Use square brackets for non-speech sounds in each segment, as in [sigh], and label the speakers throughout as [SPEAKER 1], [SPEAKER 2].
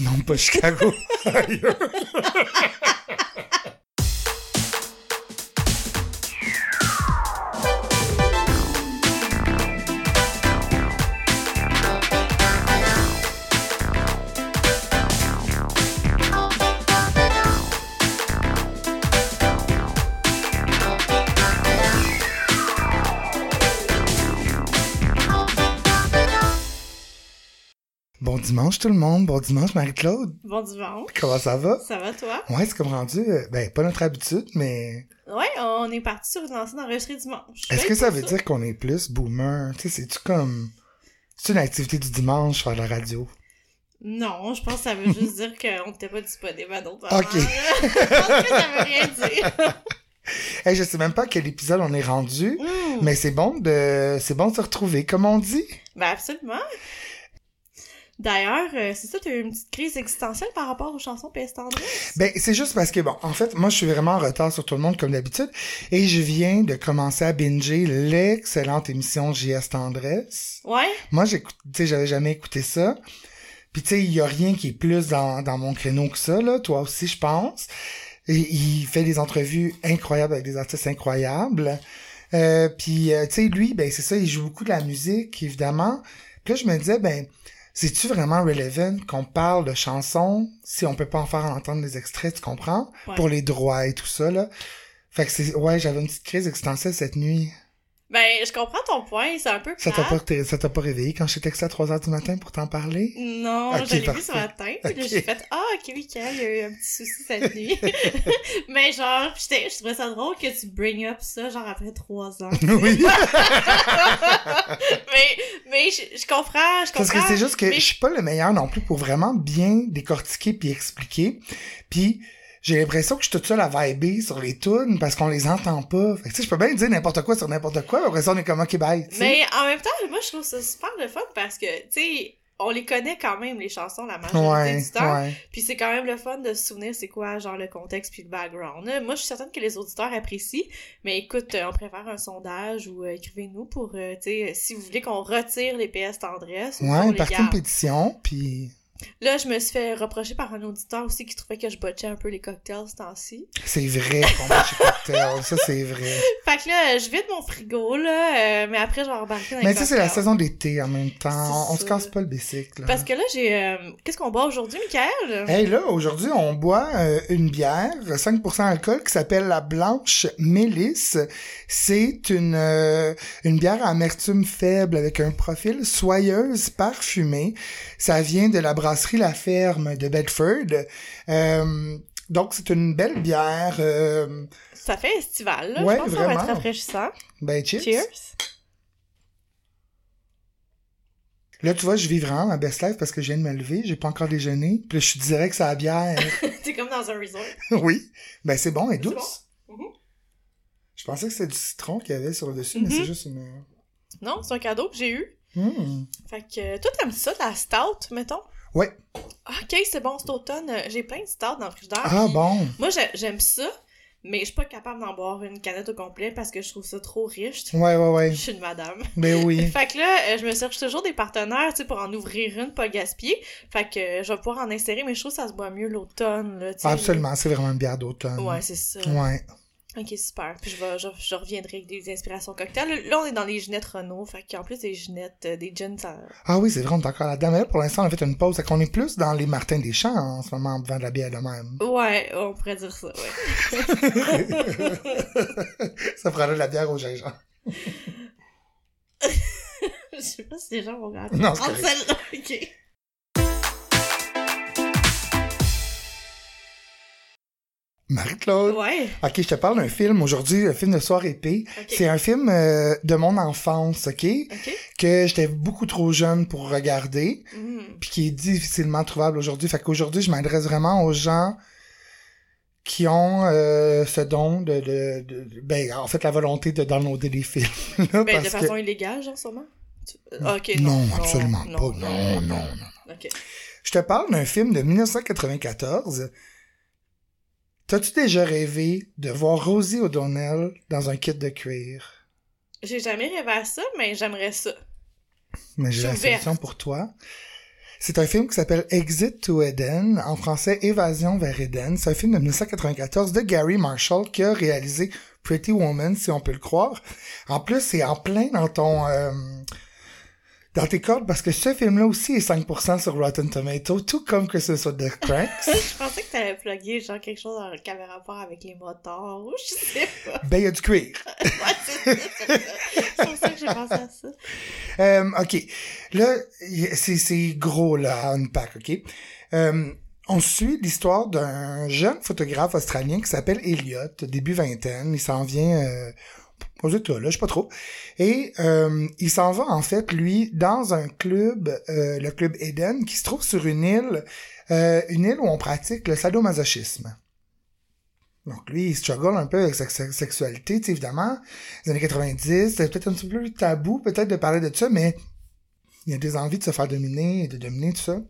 [SPEAKER 1] Non, pas Chicago. Dimanche tout le monde, bon dimanche Marie-Claude.
[SPEAKER 2] Bon dimanche.
[SPEAKER 1] Comment ça va?
[SPEAKER 2] Ça va toi?
[SPEAKER 1] Ouais, c'est comme rendu, euh, ben pas notre habitude, mais
[SPEAKER 2] Ouais, on est parti sur une lancée d'enregistrer dimanche.
[SPEAKER 1] est-ce que ça veut dire qu'on est plus boomer? Tu sais, c'est-tu comme... C'est une activité du dimanche faire la radio?
[SPEAKER 2] Non, je pense que ça veut juste [laughs] dire qu'on n'était pas disponible à d'autres
[SPEAKER 1] Ok. [laughs]
[SPEAKER 2] je pense que ça veut rien dire. [laughs]
[SPEAKER 1] Hey, je sais même pas à quel épisode on est rendu,
[SPEAKER 2] Hmm.
[SPEAKER 1] mais c'est bon de c'est bon de se retrouver, comme on dit.
[SPEAKER 2] Ben absolument. D'ailleurs, euh, c'est ça, t'as eu une petite crise existentielle par rapport aux chansons PS Tendresse?
[SPEAKER 1] Ben, c'est juste parce que, bon, en fait, moi, je suis vraiment en retard sur tout le monde, comme d'habitude, et je viens de commencer à binger l'excellente émission JS Tendresse.
[SPEAKER 2] Ouais?
[SPEAKER 1] Moi, j'écoute, tu sais, j'avais jamais écouté ça. Puis, tu sais, il y a rien qui est plus dans, dans mon créneau que ça, là. Toi aussi, je pense. Et il fait des entrevues incroyables avec des artistes incroyables. Euh, puis, euh, tu sais, lui, ben, c'est ça, il joue beaucoup de la musique, évidemment. Puis là, je me disais, ben, c'est-tu vraiment relevant qu'on parle de chansons si on peut pas en faire entendre des extraits, tu comprends?
[SPEAKER 2] Ouais.
[SPEAKER 1] Pour les droits et tout ça, là. Fait que c'est, ouais, j'avais une petite crise existentielle cette nuit.
[SPEAKER 2] Ben, je comprends ton point, c'est un peu
[SPEAKER 1] Ça
[SPEAKER 2] plate.
[SPEAKER 1] t'a pas, ça t'a pas réveillé quand j'étais texté à 3 heures du matin pour t'en parler?
[SPEAKER 2] Non,
[SPEAKER 1] Ok,
[SPEAKER 2] je l'ai vu ce matin, puis là,
[SPEAKER 1] Ok.
[SPEAKER 2] j'ai fait « Ah, ok, Mickaël, il y a eu un petit souci cette [laughs] nuit. [laughs] » Mais genre, je trouvais ça drôle que tu bring up ça, genre après trois ans. [laughs]
[SPEAKER 1] oui.
[SPEAKER 2] mais mais je, je comprends, je comprends.
[SPEAKER 1] Parce que c'est juste que
[SPEAKER 2] mais-
[SPEAKER 1] je suis pas le meilleur non plus pour vraiment bien décortiquer puis expliquer. Puis j'ai l'impression que je suis toute seule à vibrer sur les tunes parce qu'on les entend pas. Fait que tu sais, je peux bien dire n'importe quoi sur n'importe quoi, après ça on est comme ok bye.
[SPEAKER 2] Mais en même temps, moi, je trouve ça super le fun parce que, tu sais, on les connaît quand même, les chansons, la majorité
[SPEAKER 1] Ouais,
[SPEAKER 2] du temps.
[SPEAKER 1] ouais.
[SPEAKER 2] Puis c'est quand même le fun de se souvenir c'est quoi, genre, le contexte puis le background. Moi, je suis certaine que les auditeurs apprécient. Mais écoute, euh, on préfère un sondage ou euh, écrivez-nous pour, euh, tu sais, si vous voulez qu'on retire les PS tendresse.
[SPEAKER 1] Ouais, partie une pétition, puis
[SPEAKER 2] Là, je me suis fait reprocher par un auditeur aussi qui trouvait que je botchais un peu les cocktails ce temps-ci.
[SPEAKER 1] c'est vrai qu'on va chez Cocktail, ça c'est vrai. [laughs]
[SPEAKER 2] Fait que là, je vide mon frigo, là, euh, mais après, je vais embarquer dans les
[SPEAKER 1] Mais sais, c'est la
[SPEAKER 2] cocktails.
[SPEAKER 1] saison d'été en même temps, on, on se
[SPEAKER 2] ça.
[SPEAKER 1] casse pas le bicycle.
[SPEAKER 2] Parce que là, j'ai... euh, Qu'est-ce qu'on boit aujourd'hui, Michael?
[SPEAKER 1] Hey là, aujourd'hui, on boit euh, une bière, 5% alcool, qui s'appelle la Blanche Mélisse. C'est une, une bière à amertume faible avec un profil soyeuse parfumée. Ça vient de la brasserie La Ferme de Bedford. Euh, donc, c'est une belle bière. euh,
[SPEAKER 2] Ça fait estival, là.
[SPEAKER 1] Ouais,
[SPEAKER 2] je pense que ça va être
[SPEAKER 1] vraiment.
[SPEAKER 2] rafraîchissant.
[SPEAKER 1] ben, cheers.
[SPEAKER 2] Cheers.
[SPEAKER 1] Là, tu vois, je vis vraiment ma best life parce que je viens de me lever. J'ai pas encore déjeuné. Puis là, je suis direct sur la bière. [laughs]
[SPEAKER 2] C'est comme dans un resort. [laughs]
[SPEAKER 1] oui. Ben, c'est bon,
[SPEAKER 2] C'est
[SPEAKER 1] douce.
[SPEAKER 2] bon. Mhm.
[SPEAKER 1] Je pensais que c'était du citron qu'il y avait sur le dessus, mais
[SPEAKER 2] Mhm.
[SPEAKER 1] c'est juste une.
[SPEAKER 2] Non, c'est un cadeau que j'ai eu.
[SPEAKER 1] Hmm.
[SPEAKER 2] Fait que euh, toi, t'aimes ça, la stout, mettons?
[SPEAKER 1] Ouais.
[SPEAKER 2] Ok, c'est bon, cet automne, euh, j'ai plein de stout dans le frigidaire.
[SPEAKER 1] Ah bon.
[SPEAKER 2] Moi, j'ai- j'aime ça, mais je suis pas capable d'en boire une canette au complet parce que je trouve ça trop riche.
[SPEAKER 1] Ouais, ouais, ouais.
[SPEAKER 2] Je suis une madame.
[SPEAKER 1] Ben oui. [laughs]
[SPEAKER 2] Fait que là, euh, je me cherche toujours des partenaires, tu sais, pour en ouvrir une, pas gaspiller. Fait que euh, je vais pouvoir en insérer, mais je trouve que ça se boit mieux l'automne, là, tu.
[SPEAKER 1] Absolument, c'est vraiment une bière d'automne.
[SPEAKER 2] Ouais, c'est ça.
[SPEAKER 1] Ouais.
[SPEAKER 2] Ok, super. Puis je, vais, je, je reviendrai avec des inspirations cocktails. Là, on est dans les Ginettes Renault. Fait qu'en plus des Ginettes, euh, des gins, ça...
[SPEAKER 1] Ah oui, c'est vrai, on est encore là-dedans. Mais là, pour l'instant, on a fait une pause. Fait qu'on est plus dans les Martins des Champs en ce moment en buvant de la bière de même.
[SPEAKER 2] Ouais, on pourrait dire ça, ouais. [laughs]
[SPEAKER 1] ça prendrait de la bière au gingembre. [laughs]
[SPEAKER 2] Je sais pas si les gens vont regarder.
[SPEAKER 1] Non, c'est
[SPEAKER 2] celle-là, ok.
[SPEAKER 1] Marie-Claude.
[SPEAKER 2] Ouais,
[SPEAKER 1] Ok, je te parle d'un film aujourd'hui, un film de soir épée. C'est un film euh, de mon enfance, ok?
[SPEAKER 2] Ok.
[SPEAKER 1] Que j'étais beaucoup trop jeune pour regarder.
[SPEAKER 2] Mhm.
[SPEAKER 1] puis qui est difficilement trouvable aujourd'hui. Fait qu'aujourd'hui, je m'adresse vraiment aux gens qui ont euh, ce don de, de, ben en fait la volonté de downloader des films [laughs] là,
[SPEAKER 2] Ben, de
[SPEAKER 1] que
[SPEAKER 2] façon illégale, genre, sûrement? Euh, Ok, non.
[SPEAKER 1] non, absolument pas non non non
[SPEAKER 2] Ok.
[SPEAKER 1] je te parle d'un film de 1994 T'as-tu déjà rêvé de voir Rosie O'Donnell dans un kit de cuir?
[SPEAKER 2] J'ai jamais rêvé à ça, mais j'aimerais ça.
[SPEAKER 1] Mais j'ai la solution pour toi. C'est un film qui s'appelle Exit to Eden, en français Évasion vers Eden. C'est un film de 1994 de Gary Marshall qui a réalisé Pretty Woman, si on peut le croire. En plus, c'est en plein dans ton... Euh, dans tes cordes parce que ce film-là aussi est 5% sur Rotten Tomato, tout comme que ce soit The Cranks. [laughs]
[SPEAKER 2] je pensais que t'allais plugger genre quelque chose dans le rapport avec les motards ou je sais pas.
[SPEAKER 1] Ben, il y a du cuir. [laughs]
[SPEAKER 2] ouais, c'est pour ça que j'ai pensé à ça.
[SPEAKER 1] Euh, ok. Là, c'est gros, là, à unpack, ok? Euh, on suit l'histoire d'un jeune photographe australien qui s'appelle Elliot, début vingtaine. Il s'en vient euh, États, là, je sais pas trop. Et euh, il s'en va, en fait, lui, dans un club, euh, le club Eden, qui se trouve sur une île, euh, une île où on pratique le sadomasochisme. Donc lui, il struggle un peu avec sa sexualité, évidemment. Les années 90, c'est peut-être un petit peu plus tabou, peut-être, de parler de ça, mais il a des envies de se faire dominer de dominer tout ça.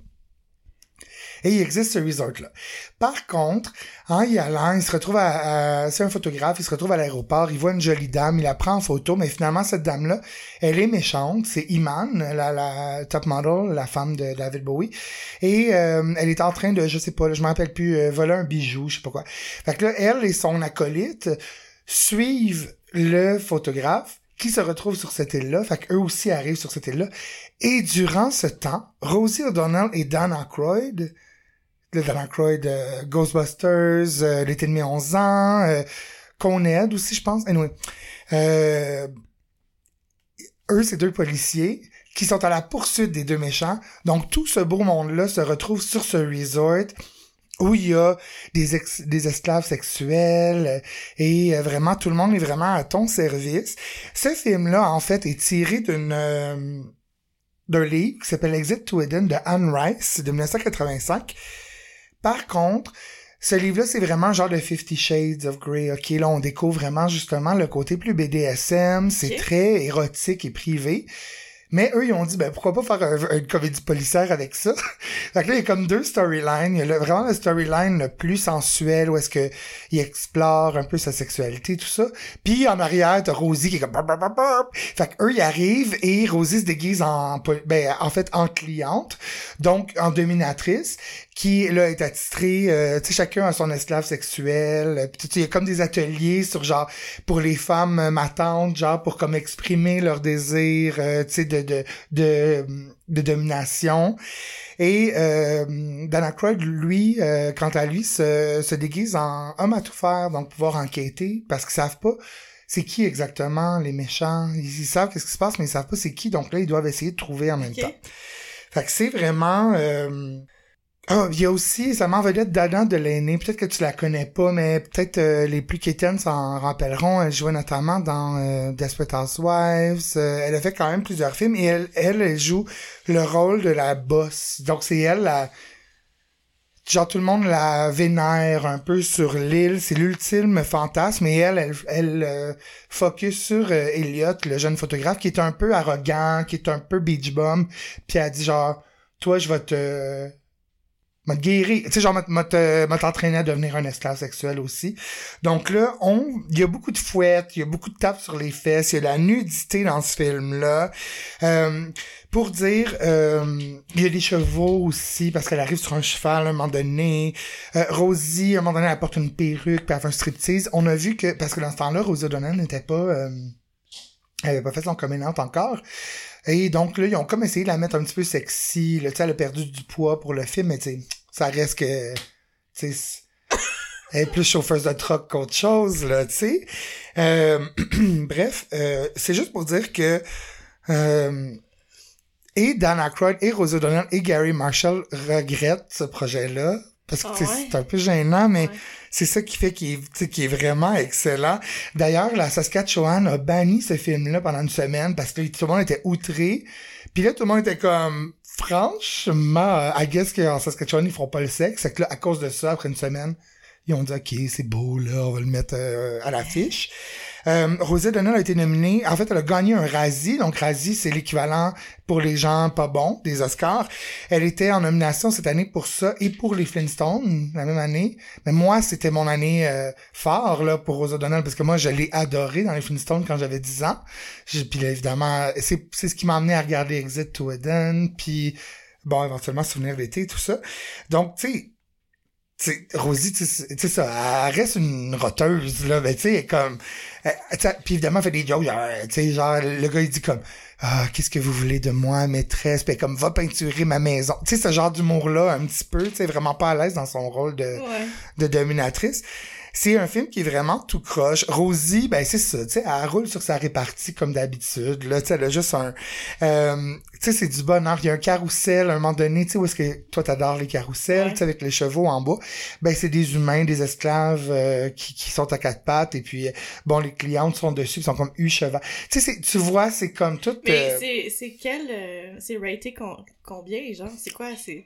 [SPEAKER 1] Et il existe ce resort-là. Par contre, en y allant, il se retrouve à, c'est un photographe, il se retrouve à l'aéroport, il voit une jolie dame, il la prend en photo, mais finalement, cette dame-là, elle est méchante. C'est Iman, la, la top model, la femme de David Bowie. Et euh, elle est en train de, je sais pas, je m'en rappelle plus, euh, voler un bijou, je sais pas quoi. Fait que là, elle et son acolyte suivent le photographe qui se retrouve sur cette île-là, fait qu'eux aussi arrivent sur cette île-là. Et durant ce temps, Rosie O'Donnell et Dan Aykroyd, le Dan Aykroyd, euh, Ghostbusters, euh, L'été de mes 11 ans, euh, aussi, je pense. Anyway, euh, eux, c'est deux policiers qui sont à la poursuite des deux méchants. Donc, tout ce beau monde-là se retrouve sur ce resort où il y a des, des esclaves sexuels euh, et euh, vraiment tout le monde est vraiment à ton service. Ce film-là, en fait, est tiré d'une d'un livre qui s'appelle Exit to Eden de Anne Rice de 1985. Par contre, ce livre-là, c'est vraiment genre de Fifty Shades of Grey. OK, là, on découvre vraiment justement le côté plus BDSM. C'est très érotique et privé. Mais eux, ils ont dit, ben, pourquoi pas faire une comédie policière avec ça? [laughs] fait que là, il y a comme deux storylines. Il y a vraiment le storyline le plus sensuel, où est-ce que il explore un peu sa sexualité, tout ça. Puis, en arrière, t'as Rosie qui est comme... Fait que eux, ils arrivent et Rosie se déguise en, ben, en fait, en cliente. Donc, en dominatrice qui là est attitré, euh, tu sais chacun a son esclave sexuel, puis il y a comme des ateliers sur genre pour les femmes matantes, genre pour comme exprimer leur désir, euh, tu sais de, de de de domination. Et euh, Dana Croyd, lui, euh, quant à lui, se, se déguise en homme à tout faire, donc pouvoir enquêter, parce qu'ils savent pas c'est qui exactement les méchants. Ils, savent qu'est-ce qui se passe, mais ils savent pas c'est qui. Donc là, ils doivent essayer de trouver en même temps. Fait que c'est vraiment... Euh, ah, il y a aussi, ça m'envedette d'Adam de l'aîné. Peut-être que tu la connais pas, mais peut-être euh, les plus quétaines s'en rappelleront. Elle jouait notamment dans euh, Desperate Housewives. Euh, elle a fait quand même plusieurs films et elle, elle, joue le rôle de la boss. Donc c'est elle la... Genre tout le monde la vénère un peu sur l'île. C'est l'ultime fantasme et elle, elle, elle focus sur Elliot, le jeune photographe, qui est un peu arrogant, qui est un peu beach bum. Puis elle dit genre, toi je vais te m'a guéri, tu sais, genre, m'a t'entraîné à devenir un esclave sexuel aussi. Donc là, on, il y a beaucoup de fouettes, il y a beaucoup de tapes sur les fesses, il y a de la nudité dans ce film-là. Euh, pour dire, euh, il y a des chevaux aussi, parce qu'elle arrive sur un cheval à un moment donné. Euh, Rosie, à un moment donné, elle porte une perruque, puis elle fait un striptease. On a vu que, parce que dans ce temps-là, Rosie O'Donnell n'était pas... Euh, elle avait pas fait son coming encore. Et donc là, ils ont comme essayé de la mettre un petit peu sexy. Là, elle a perdu du poids pour le film, mais tu ça reste que, tu sais, elle est plus chauffeuse de truck qu'autre chose, là, tu sais. Euh, [clears throat] bref, euh, c'est juste pour dire que euh, et Dan Aykroyd et Rosie O'Donnell et Gary Marshall regrettent ce projet-là parce que ah c'est un peu gênant, mais c'est ça qui fait qu'il est, est vraiment excellent. D'ailleurs, la Saskatchewan a banni ce film-là pendant une semaine parce que tout le monde était outré. Puis là, tout le monde était comme franchement, I guess qu'en Saskatchewan, ils feront pas le sexe. C'est que là, à cause de ça, après une semaine, ils ont dit, OK, c'est beau, là, on va le mettre euh, à l'affiche. Euh, Rosie O'Donnell a été nominée. En fait, elle a gagné un Razzie. Donc, Razzie, c'est l'équivalent pour les gens pas bons des Oscars. Elle était en nomination cette année pour ça et pour les Flintstones la même année. Mais moi, c'était mon année euh, phare là pour Rosie O'Donnell parce que moi, je l'ai adoré dans les Flintstones quand j'avais 10 ans. Puis là, évidemment, c'est ce qui m'a amené à regarder Exit to Eden. Puis bon, éventuellement, souvenir d'été, tout ça. Donc, tu sais, tu sais, Rosie, tu sais, ça, elle reste une roteuse, là, mais tu sais, comme, puis évidemment, elle fait des jokes, genre, tu sais, genre, le gars, il dit comme, ah, qu'est-ce que vous voulez de moi, maîtresse, puis comme, va peinturer ma maison. Tu sais, ce genre d'humour-là, un petit peu, tu sais, vraiment pas à l'aise dans son rôle de,
[SPEAKER 2] Ouais.
[SPEAKER 1] de dominatrice. C'est un film qui est vraiment tout croche. Rosie, ben c'est ça, tu sais, elle roule sur sa répartie comme d'habitude. Là, tu sais, elle a juste un, euh, tu sais, c'est du bonheur. Il y a un carrousel à un moment donné, tu sais, où est-ce que toi t'adores les carrousels,
[SPEAKER 2] Ouais.
[SPEAKER 1] tu sais, avec les chevaux en bas. Ben c'est des humains, des esclaves euh, qui, qui sont à quatre pattes et puis bon, les clientes sont dessus, ils sont comme eu cheval. Tu sais, c'est- tu vois, c'est comme tout.
[SPEAKER 2] Mais
[SPEAKER 1] euh,
[SPEAKER 2] c'est, c'est quel. euh, c'est raté con- combien, genre? C'est quoi C'est.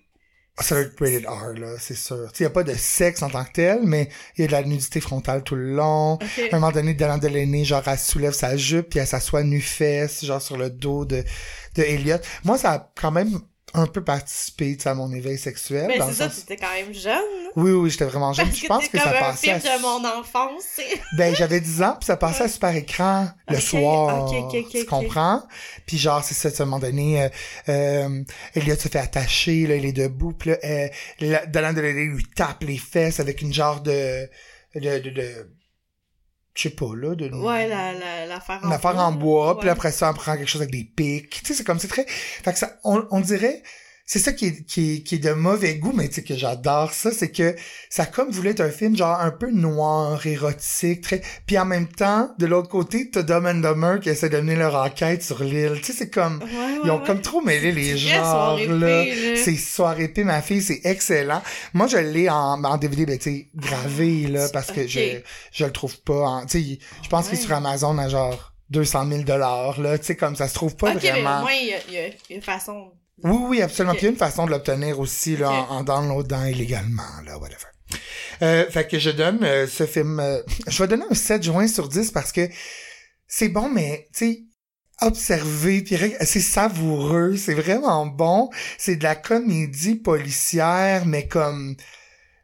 [SPEAKER 1] Ça va être rated R, là, c'est sûr. Il n'y a pas de sexe en tant que tel, mais il y a de la nudité frontale tout le long. À un moment donné, Dylan Delaney, genre, elle soulève sa jupe, puis elle s'assoit nu-fesse, genre, sur le dos de, de Elliot. Moi, ça a quand même un peu participé, à mon éveil sexuel.
[SPEAKER 2] Mais c'est ça,
[SPEAKER 1] sens-
[SPEAKER 2] tu étais quand même jeune.
[SPEAKER 1] Oui, oui, j'étais vraiment jeune.
[SPEAKER 2] Parce que
[SPEAKER 1] je pense que
[SPEAKER 2] comme
[SPEAKER 1] ça
[SPEAKER 2] un
[SPEAKER 1] passait
[SPEAKER 2] film
[SPEAKER 1] à...
[SPEAKER 2] de mon enfance.
[SPEAKER 1] Ben, j'avais 10 ans, puis ça passait à super écran le
[SPEAKER 2] Ok,
[SPEAKER 1] soir.
[SPEAKER 2] ok, ok, ok,
[SPEAKER 1] tu comprends? Puis genre, c'est ça, à un moment donné, euh, euh, Elliot se fait attacher, là, il est debout, puis là, euh, Dylan Delaney lui tape les fesses avec une genre de... de, de, de je sais pas, là, de...
[SPEAKER 2] Ouais, la, la, l'affaire en
[SPEAKER 1] une affaire
[SPEAKER 2] bois.
[SPEAKER 1] en bois, puis après ça, on prend quelque chose avec des pics. Tu sais, c'est comme, c'est très... Fait que ça, on, on dirait... C'est ça qui est, qui, est, qui est de mauvais goût, mais tu sais que j'adore ça, c'est que ça comme voulait être un film genre un peu noir, érotique, très... Puis en même temps, de l'autre côté, t'as Dumb and Dumber qui essaie de mener leur enquête sur l'île. Tu sais, c'est comme...
[SPEAKER 2] Ouais, ouais,
[SPEAKER 1] Ils ont
[SPEAKER 2] ouais.
[SPEAKER 1] comme trop mêlé les genres, là. C'est soirée épée, ma fille, c'est excellent. Moi, je l'ai en, en DVD, ben, tu sais, gravé, là, parce que je, je le trouve pas en, tu sais, je pense qu'il est sur Amazon à genre 200 000 dollars, là, tu sais, comme ça se trouve pas
[SPEAKER 2] ok, mais au
[SPEAKER 1] vraiment.
[SPEAKER 2] moins, y y il y a une façon.
[SPEAKER 1] Oui, oui, absolument. Puis il y a une façon de l'obtenir aussi, là,
[SPEAKER 2] Ok.
[SPEAKER 1] en, en downloadant illégalement, là, whatever. Euh, fait que je donne euh, ce film, euh, je vais donner un 7 juin sur 10 parce que c'est bon, mais, tu sais, observer, puis c'est savoureux, c'est vraiment bon. C'est de la comédie policière, mais comme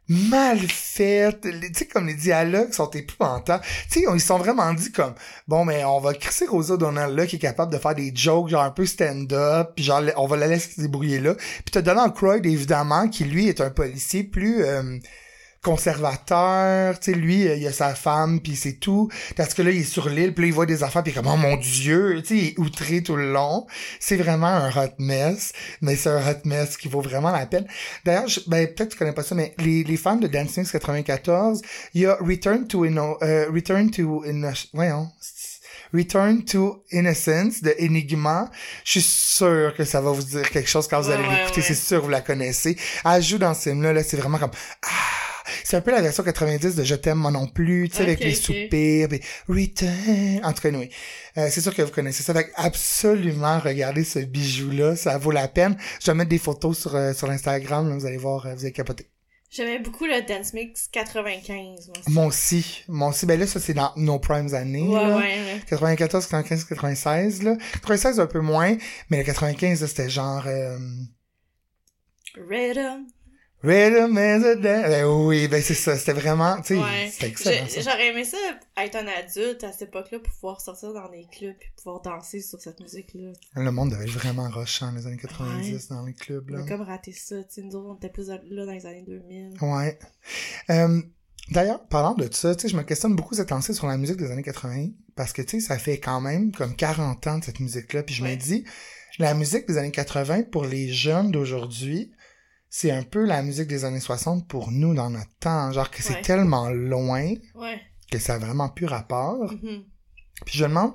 [SPEAKER 1] mal faite. Les- Tu sais, comme les dialogues sont épouvantables. Tu sais, ils sont vraiment dit comme, bon, mais on va crisser Rosa Donald là, qui est capable de faire des jokes, genre un peu stand-up, puis genre, on va la laisser se débrouiller là. Puis t'as Donald Croyd, évidemment, qui lui est un policier plus... euh, conservateur, tu sais, lui, il a sa femme, puis c'est tout. Parce que là, il est sur l'île, puis là, il voit des affaires, puis comme, oh mon Dieu, tu sais, il est outré tout le long. C'est vraiment un hot mess, mais c'est un hot mess qui vaut vraiment la peine. D'ailleurs, ben, peut-être que tu connais pas ça, mais les, les fans de Dancing 94, il y a Return to, Inno, euh, Return to, Inno, voyons, Return to Innocence de Enigma. Je suis sûr que ça va vous dire quelque chose quand vous allez
[SPEAKER 2] ouais,
[SPEAKER 1] l'écouter.
[SPEAKER 2] ouais.
[SPEAKER 1] C'est sûr que vous la connaissez. Elle joue dans ce film-là, là, c'est vraiment comme, ah, c'est un peu la version 90 de Je t'aime moi non plus, tu sais, avec les
[SPEAKER 2] ok.
[SPEAKER 1] soupirs, Return. En tout cas, oui. Euh, c'est sûr que vous connaissez ça. Fait absolument regardez ce bijou-là. Ça vaut la peine. Je vais mettre des photos sur, euh, sur Instagram, là, vous allez voir, euh, vous allez capoter.
[SPEAKER 2] J'aimais beaucoup le Dance Mix 95. Moi, aussi.
[SPEAKER 1] Moi aussi. Ben là, ça, c'est dans nos primes années.
[SPEAKER 2] Ouais,
[SPEAKER 1] là.
[SPEAKER 2] ouais, ouais.
[SPEAKER 1] 94, 95, 96, là. 96, un peu moins, mais le 95, là, c'était genre, euh,
[SPEAKER 2] Rhythm.
[SPEAKER 1] Rhythm is a dance. Ben oui, ben c'est ça, c'était vraiment, tu sais,
[SPEAKER 2] Ouais.
[SPEAKER 1] c'était excellent.
[SPEAKER 2] J'aurais aimé ça être un adulte à cette époque-là pour pouvoir sortir dans des clubs et pouvoir danser sur cette musique-là.
[SPEAKER 1] Le monde devait être vraiment rushant les années 90 dans les clubs,
[SPEAKER 2] On
[SPEAKER 1] là.
[SPEAKER 2] a comme raté ça. Tu sais, nous autres, on était plus là dans les années 2000.
[SPEAKER 1] Ouais. Euh, D'ailleurs, parlant de ça, tu sais, je me questionne beaucoup cette lancée sur la musique des années 80, parce que, tu sais, ça fait quand même comme 40 ans de cette musique-là, puis je me dis, la musique des années 80, pour les jeunes d'aujourd'hui, c'est un peu la musique des années 60 pour nous dans notre temps, genre que c'est
[SPEAKER 2] Ouais.
[SPEAKER 1] tellement loin
[SPEAKER 2] Ouais.
[SPEAKER 1] que ça a vraiment plus rapport.
[SPEAKER 2] Mhm.
[SPEAKER 1] Puis je me demande,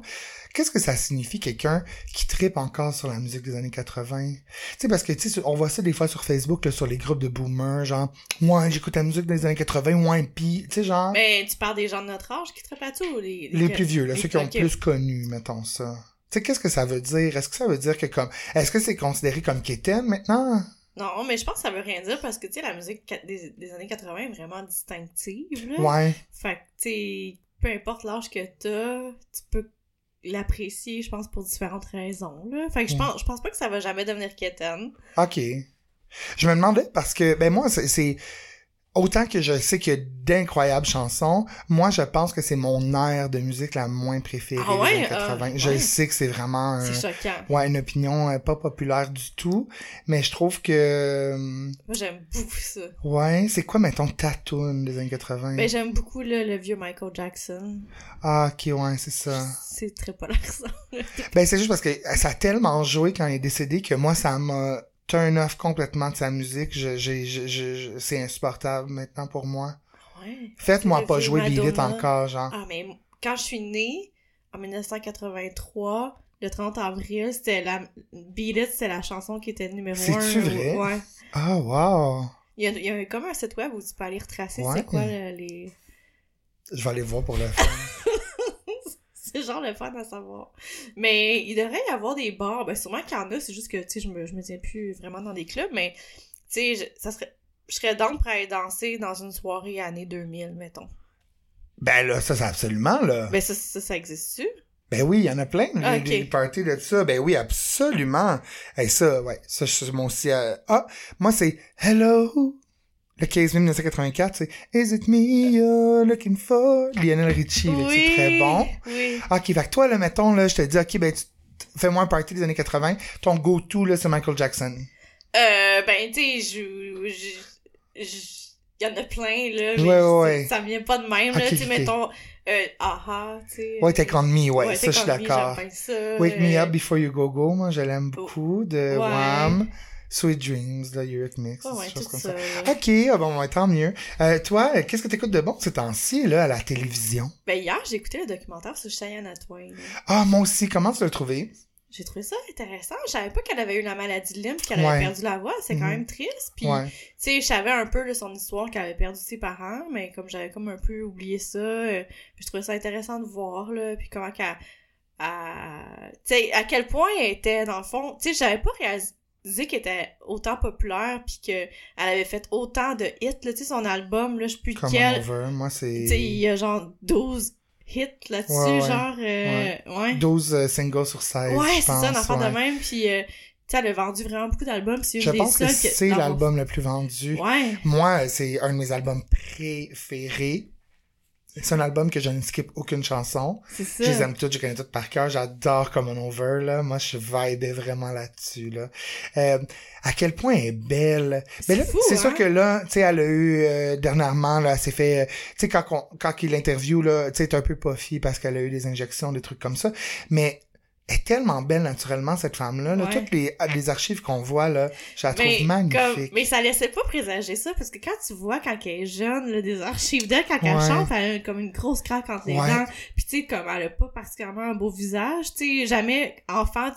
[SPEAKER 1] qu'est-ce que ça signifie quelqu'un qui tripe encore sur la musique des années 80? Tu sais, parce que, tu sais, on voit ça des fois sur Facebook, là, sur les groupes de boomers, genre, moi, j'écoute la musique des années 80, ouais, pis, tu sais, genre,
[SPEAKER 2] Mais tu parles des gens de notre âge qui te là-dessus ou les...
[SPEAKER 1] les plus vieux, là,
[SPEAKER 2] les-
[SPEAKER 1] ceux qui ont plus connu, mettons ça. Tu sais, qu'est-ce que ça veut dire? Est-ce que ça veut dire que comme, est-ce que c'est considéré comme quétaine maintenant?
[SPEAKER 2] Non, mais je pense que ça veut rien dire parce que, tu sais, la musique des, des années 80 est vraiment distinctive, là.
[SPEAKER 1] Ouais.
[SPEAKER 2] Fait que, tu sais, peu importe l'âge que t'as, tu peux l'apprécier, je pense, pour différentes raisons, là. Fait que je pense, je pense pas que ça va jamais devenir quétaine.
[SPEAKER 1] OK. Je me demandais parce que, ben moi, c'est- autant que je sais qu'il y a d'incroyables chansons, moi, je pense que c'est mon air de musique la moins préférée
[SPEAKER 2] Ah ouais?
[SPEAKER 1] des années 80.
[SPEAKER 2] Ah,
[SPEAKER 1] je
[SPEAKER 2] ouais.
[SPEAKER 1] sais que c'est vraiment un- ouais, une opinion euh, pas populaire du tout, mais je trouve que... euh,
[SPEAKER 2] Moi, j'aime beaucoup ça.
[SPEAKER 1] Ouais, c'est quoi, mettons, ta tune des années 80?
[SPEAKER 2] Ben, j'aime beaucoup le, le vieux Michael Jackson.
[SPEAKER 1] ah, ok, ouais, c'est ça.
[SPEAKER 2] C'est très polaire, ça.
[SPEAKER 1] Ben, c'est juste parce que ça a tellement joué quand il est décédé que moi, ça m'a turn off complètement de sa musique. Je, j'ai, je, je- je- c'est insupportable maintenant pour moi.
[SPEAKER 2] Ouais.
[SPEAKER 1] Faites-moi pas jouer Beat It
[SPEAKER 2] Madonna.
[SPEAKER 1] encore, genre.
[SPEAKER 2] Ah, mais quand je suis née, en 1983, le 30 avril, c'était la... Beat It, c'était la chanson qui était numéro
[SPEAKER 1] C'est-tu
[SPEAKER 2] 1.
[SPEAKER 1] vrai?
[SPEAKER 2] Ouais.
[SPEAKER 1] Ah, wow!
[SPEAKER 2] Il y, a, il y a comme un site web où tu peux aller retracer
[SPEAKER 1] Ouais.
[SPEAKER 2] c'est quoi le- les...
[SPEAKER 1] Je vais aller voir pour le fun.
[SPEAKER 2] C'est genre le fun à savoir. Mais il devrait y avoir des bars. Ben, sûrement qu'il y en a. C'est juste que, tu sais, je me, je me tiens plus vraiment dans des clubs. Mais, tu sais, je- ça serait... Je serais down pour aller danser dans une soirée année 2000, mettons.
[SPEAKER 1] ben là, ça, c'est absolument, là.
[SPEAKER 2] Ben, ça, ça, ça existe-tu?
[SPEAKER 1] Ben oui, il y en a plein,
[SPEAKER 2] Ah,
[SPEAKER 1] des,
[SPEAKER 2] ok.
[SPEAKER 1] des parties de ça. Ben oui, absolument. Et ça, ouais, ça, c'est mon euh, Ah, moi, c'est Hello! Le 15 mai 1984, c'est Is it me you're looking for? Lionel Richie, c'est très bon.
[SPEAKER 2] Oui.
[SPEAKER 1] Ok, fait que toi, là, mettons, là, je te dis, ok, ben, tu- fais-moi un party des années 80. Ton go-to, là, c'est Michael Jackson.
[SPEAKER 2] Euh, ben, tu sais, je... Il y en a plein, là. mais
[SPEAKER 1] Ouais,
[SPEAKER 2] ça-
[SPEAKER 1] ouais.
[SPEAKER 2] Ça, vient pas de même, là. Tu sais,
[SPEAKER 1] ok.
[SPEAKER 2] mettons... Euh, aha, tu sais.
[SPEAKER 1] Ouais, Take On Me, ouais, ça, je suis d'accord. Wake Me
[SPEAKER 2] Euh,
[SPEAKER 1] Up Before You Go Go, moi, je l'aime beaucoup, de
[SPEAKER 2] Ouais.
[SPEAKER 1] Wham. Sweet Dreams, de Eurythmics, des
[SPEAKER 2] ouais,
[SPEAKER 1] choses comme
[SPEAKER 2] ça.
[SPEAKER 1] Ok, ah bon, ouais, tant mieux. Euh, toi, euh, qu'est-ce que t'écoutes de bon ces temps-ci, là, à la télévision?
[SPEAKER 2] Ben, hier, j'ai écouté le documentaire sur Cheyenne Twain.
[SPEAKER 1] Ah, moi aussi, comment tu l'as trouvé?
[SPEAKER 2] J'ai trouvé ça intéressant. Je savais pas qu'elle avait eu la maladie de Lyme qu'elle
[SPEAKER 1] Ouais.
[SPEAKER 2] avait perdu la voix. C'est quand
[SPEAKER 1] Mhm.
[SPEAKER 2] même triste. Puis,
[SPEAKER 1] Ouais.
[SPEAKER 2] tu sais, je savais un peu de son histoire qu'elle avait perdu ses parents, mais comme j'avais comme un peu oublié ça, euh, je trouvais ça intéressant de voir, là, puis comment qu'elle... à- Tu sais, à quel point elle était, dans le fond... Tu sais, j'avais pas réalisé qu'elle était autant populaire, puis qu'elle avait fait autant de hits, là. Tu sais, son album, là, je plus
[SPEAKER 1] Comme
[SPEAKER 2] quel...
[SPEAKER 1] Over, moi,
[SPEAKER 2] Tu sais, il
[SPEAKER 1] c'est
[SPEAKER 2] y a genre 12 hits là-dessus,
[SPEAKER 1] Ouais, ouais.
[SPEAKER 2] genre... euh, ouais.
[SPEAKER 1] 12 euh, singles sur 16,
[SPEAKER 2] Ouais, c'est ça, un enfant de même, puis euh, tu sais, elle a vendu vraiment beaucoup d'albums, c'est
[SPEAKER 1] Je
[SPEAKER 2] des
[SPEAKER 1] pense que c'est l'album le plus vendu.
[SPEAKER 2] Ouais,
[SPEAKER 1] Moi, c'est un de mes albums préférés. C'est un album que je ne skip aucune chanson.
[SPEAKER 2] c'est ça.
[SPEAKER 1] Je les aime toutes, je connais toutes par cœur. J'adore Come On Over, là. Moi, je vibais vraiment là-dessus, là. Euh, à quel point elle est belle. Mais là, c'est
[SPEAKER 2] hein?
[SPEAKER 1] sûr que là, tu sais, elle a eu, euh, dernièrement, là, elle s'est fait, euh, tu sais, quand, quand il l'interview, là, tu sais, t'es un peu puffy parce qu'elle a eu des injections, des trucs comme ça. Mais, est tellement belle naturellement, cette femme-là, là.
[SPEAKER 2] Ouais.
[SPEAKER 1] Toutes les, les archives qu'on voit, là, je la trouve
[SPEAKER 2] mais,
[SPEAKER 1] magnifique.
[SPEAKER 2] comme, mais ça laissait pas présager ça, parce que quand tu vois quand elle est jeune, là, des archives d'elle, quand elle chante, elle a comme une grosse craque entre les
[SPEAKER 1] Ouais.
[SPEAKER 2] dents, puis tu sais, comme elle a pas particulièrement un beau visage, tu sais, jamais, enfant,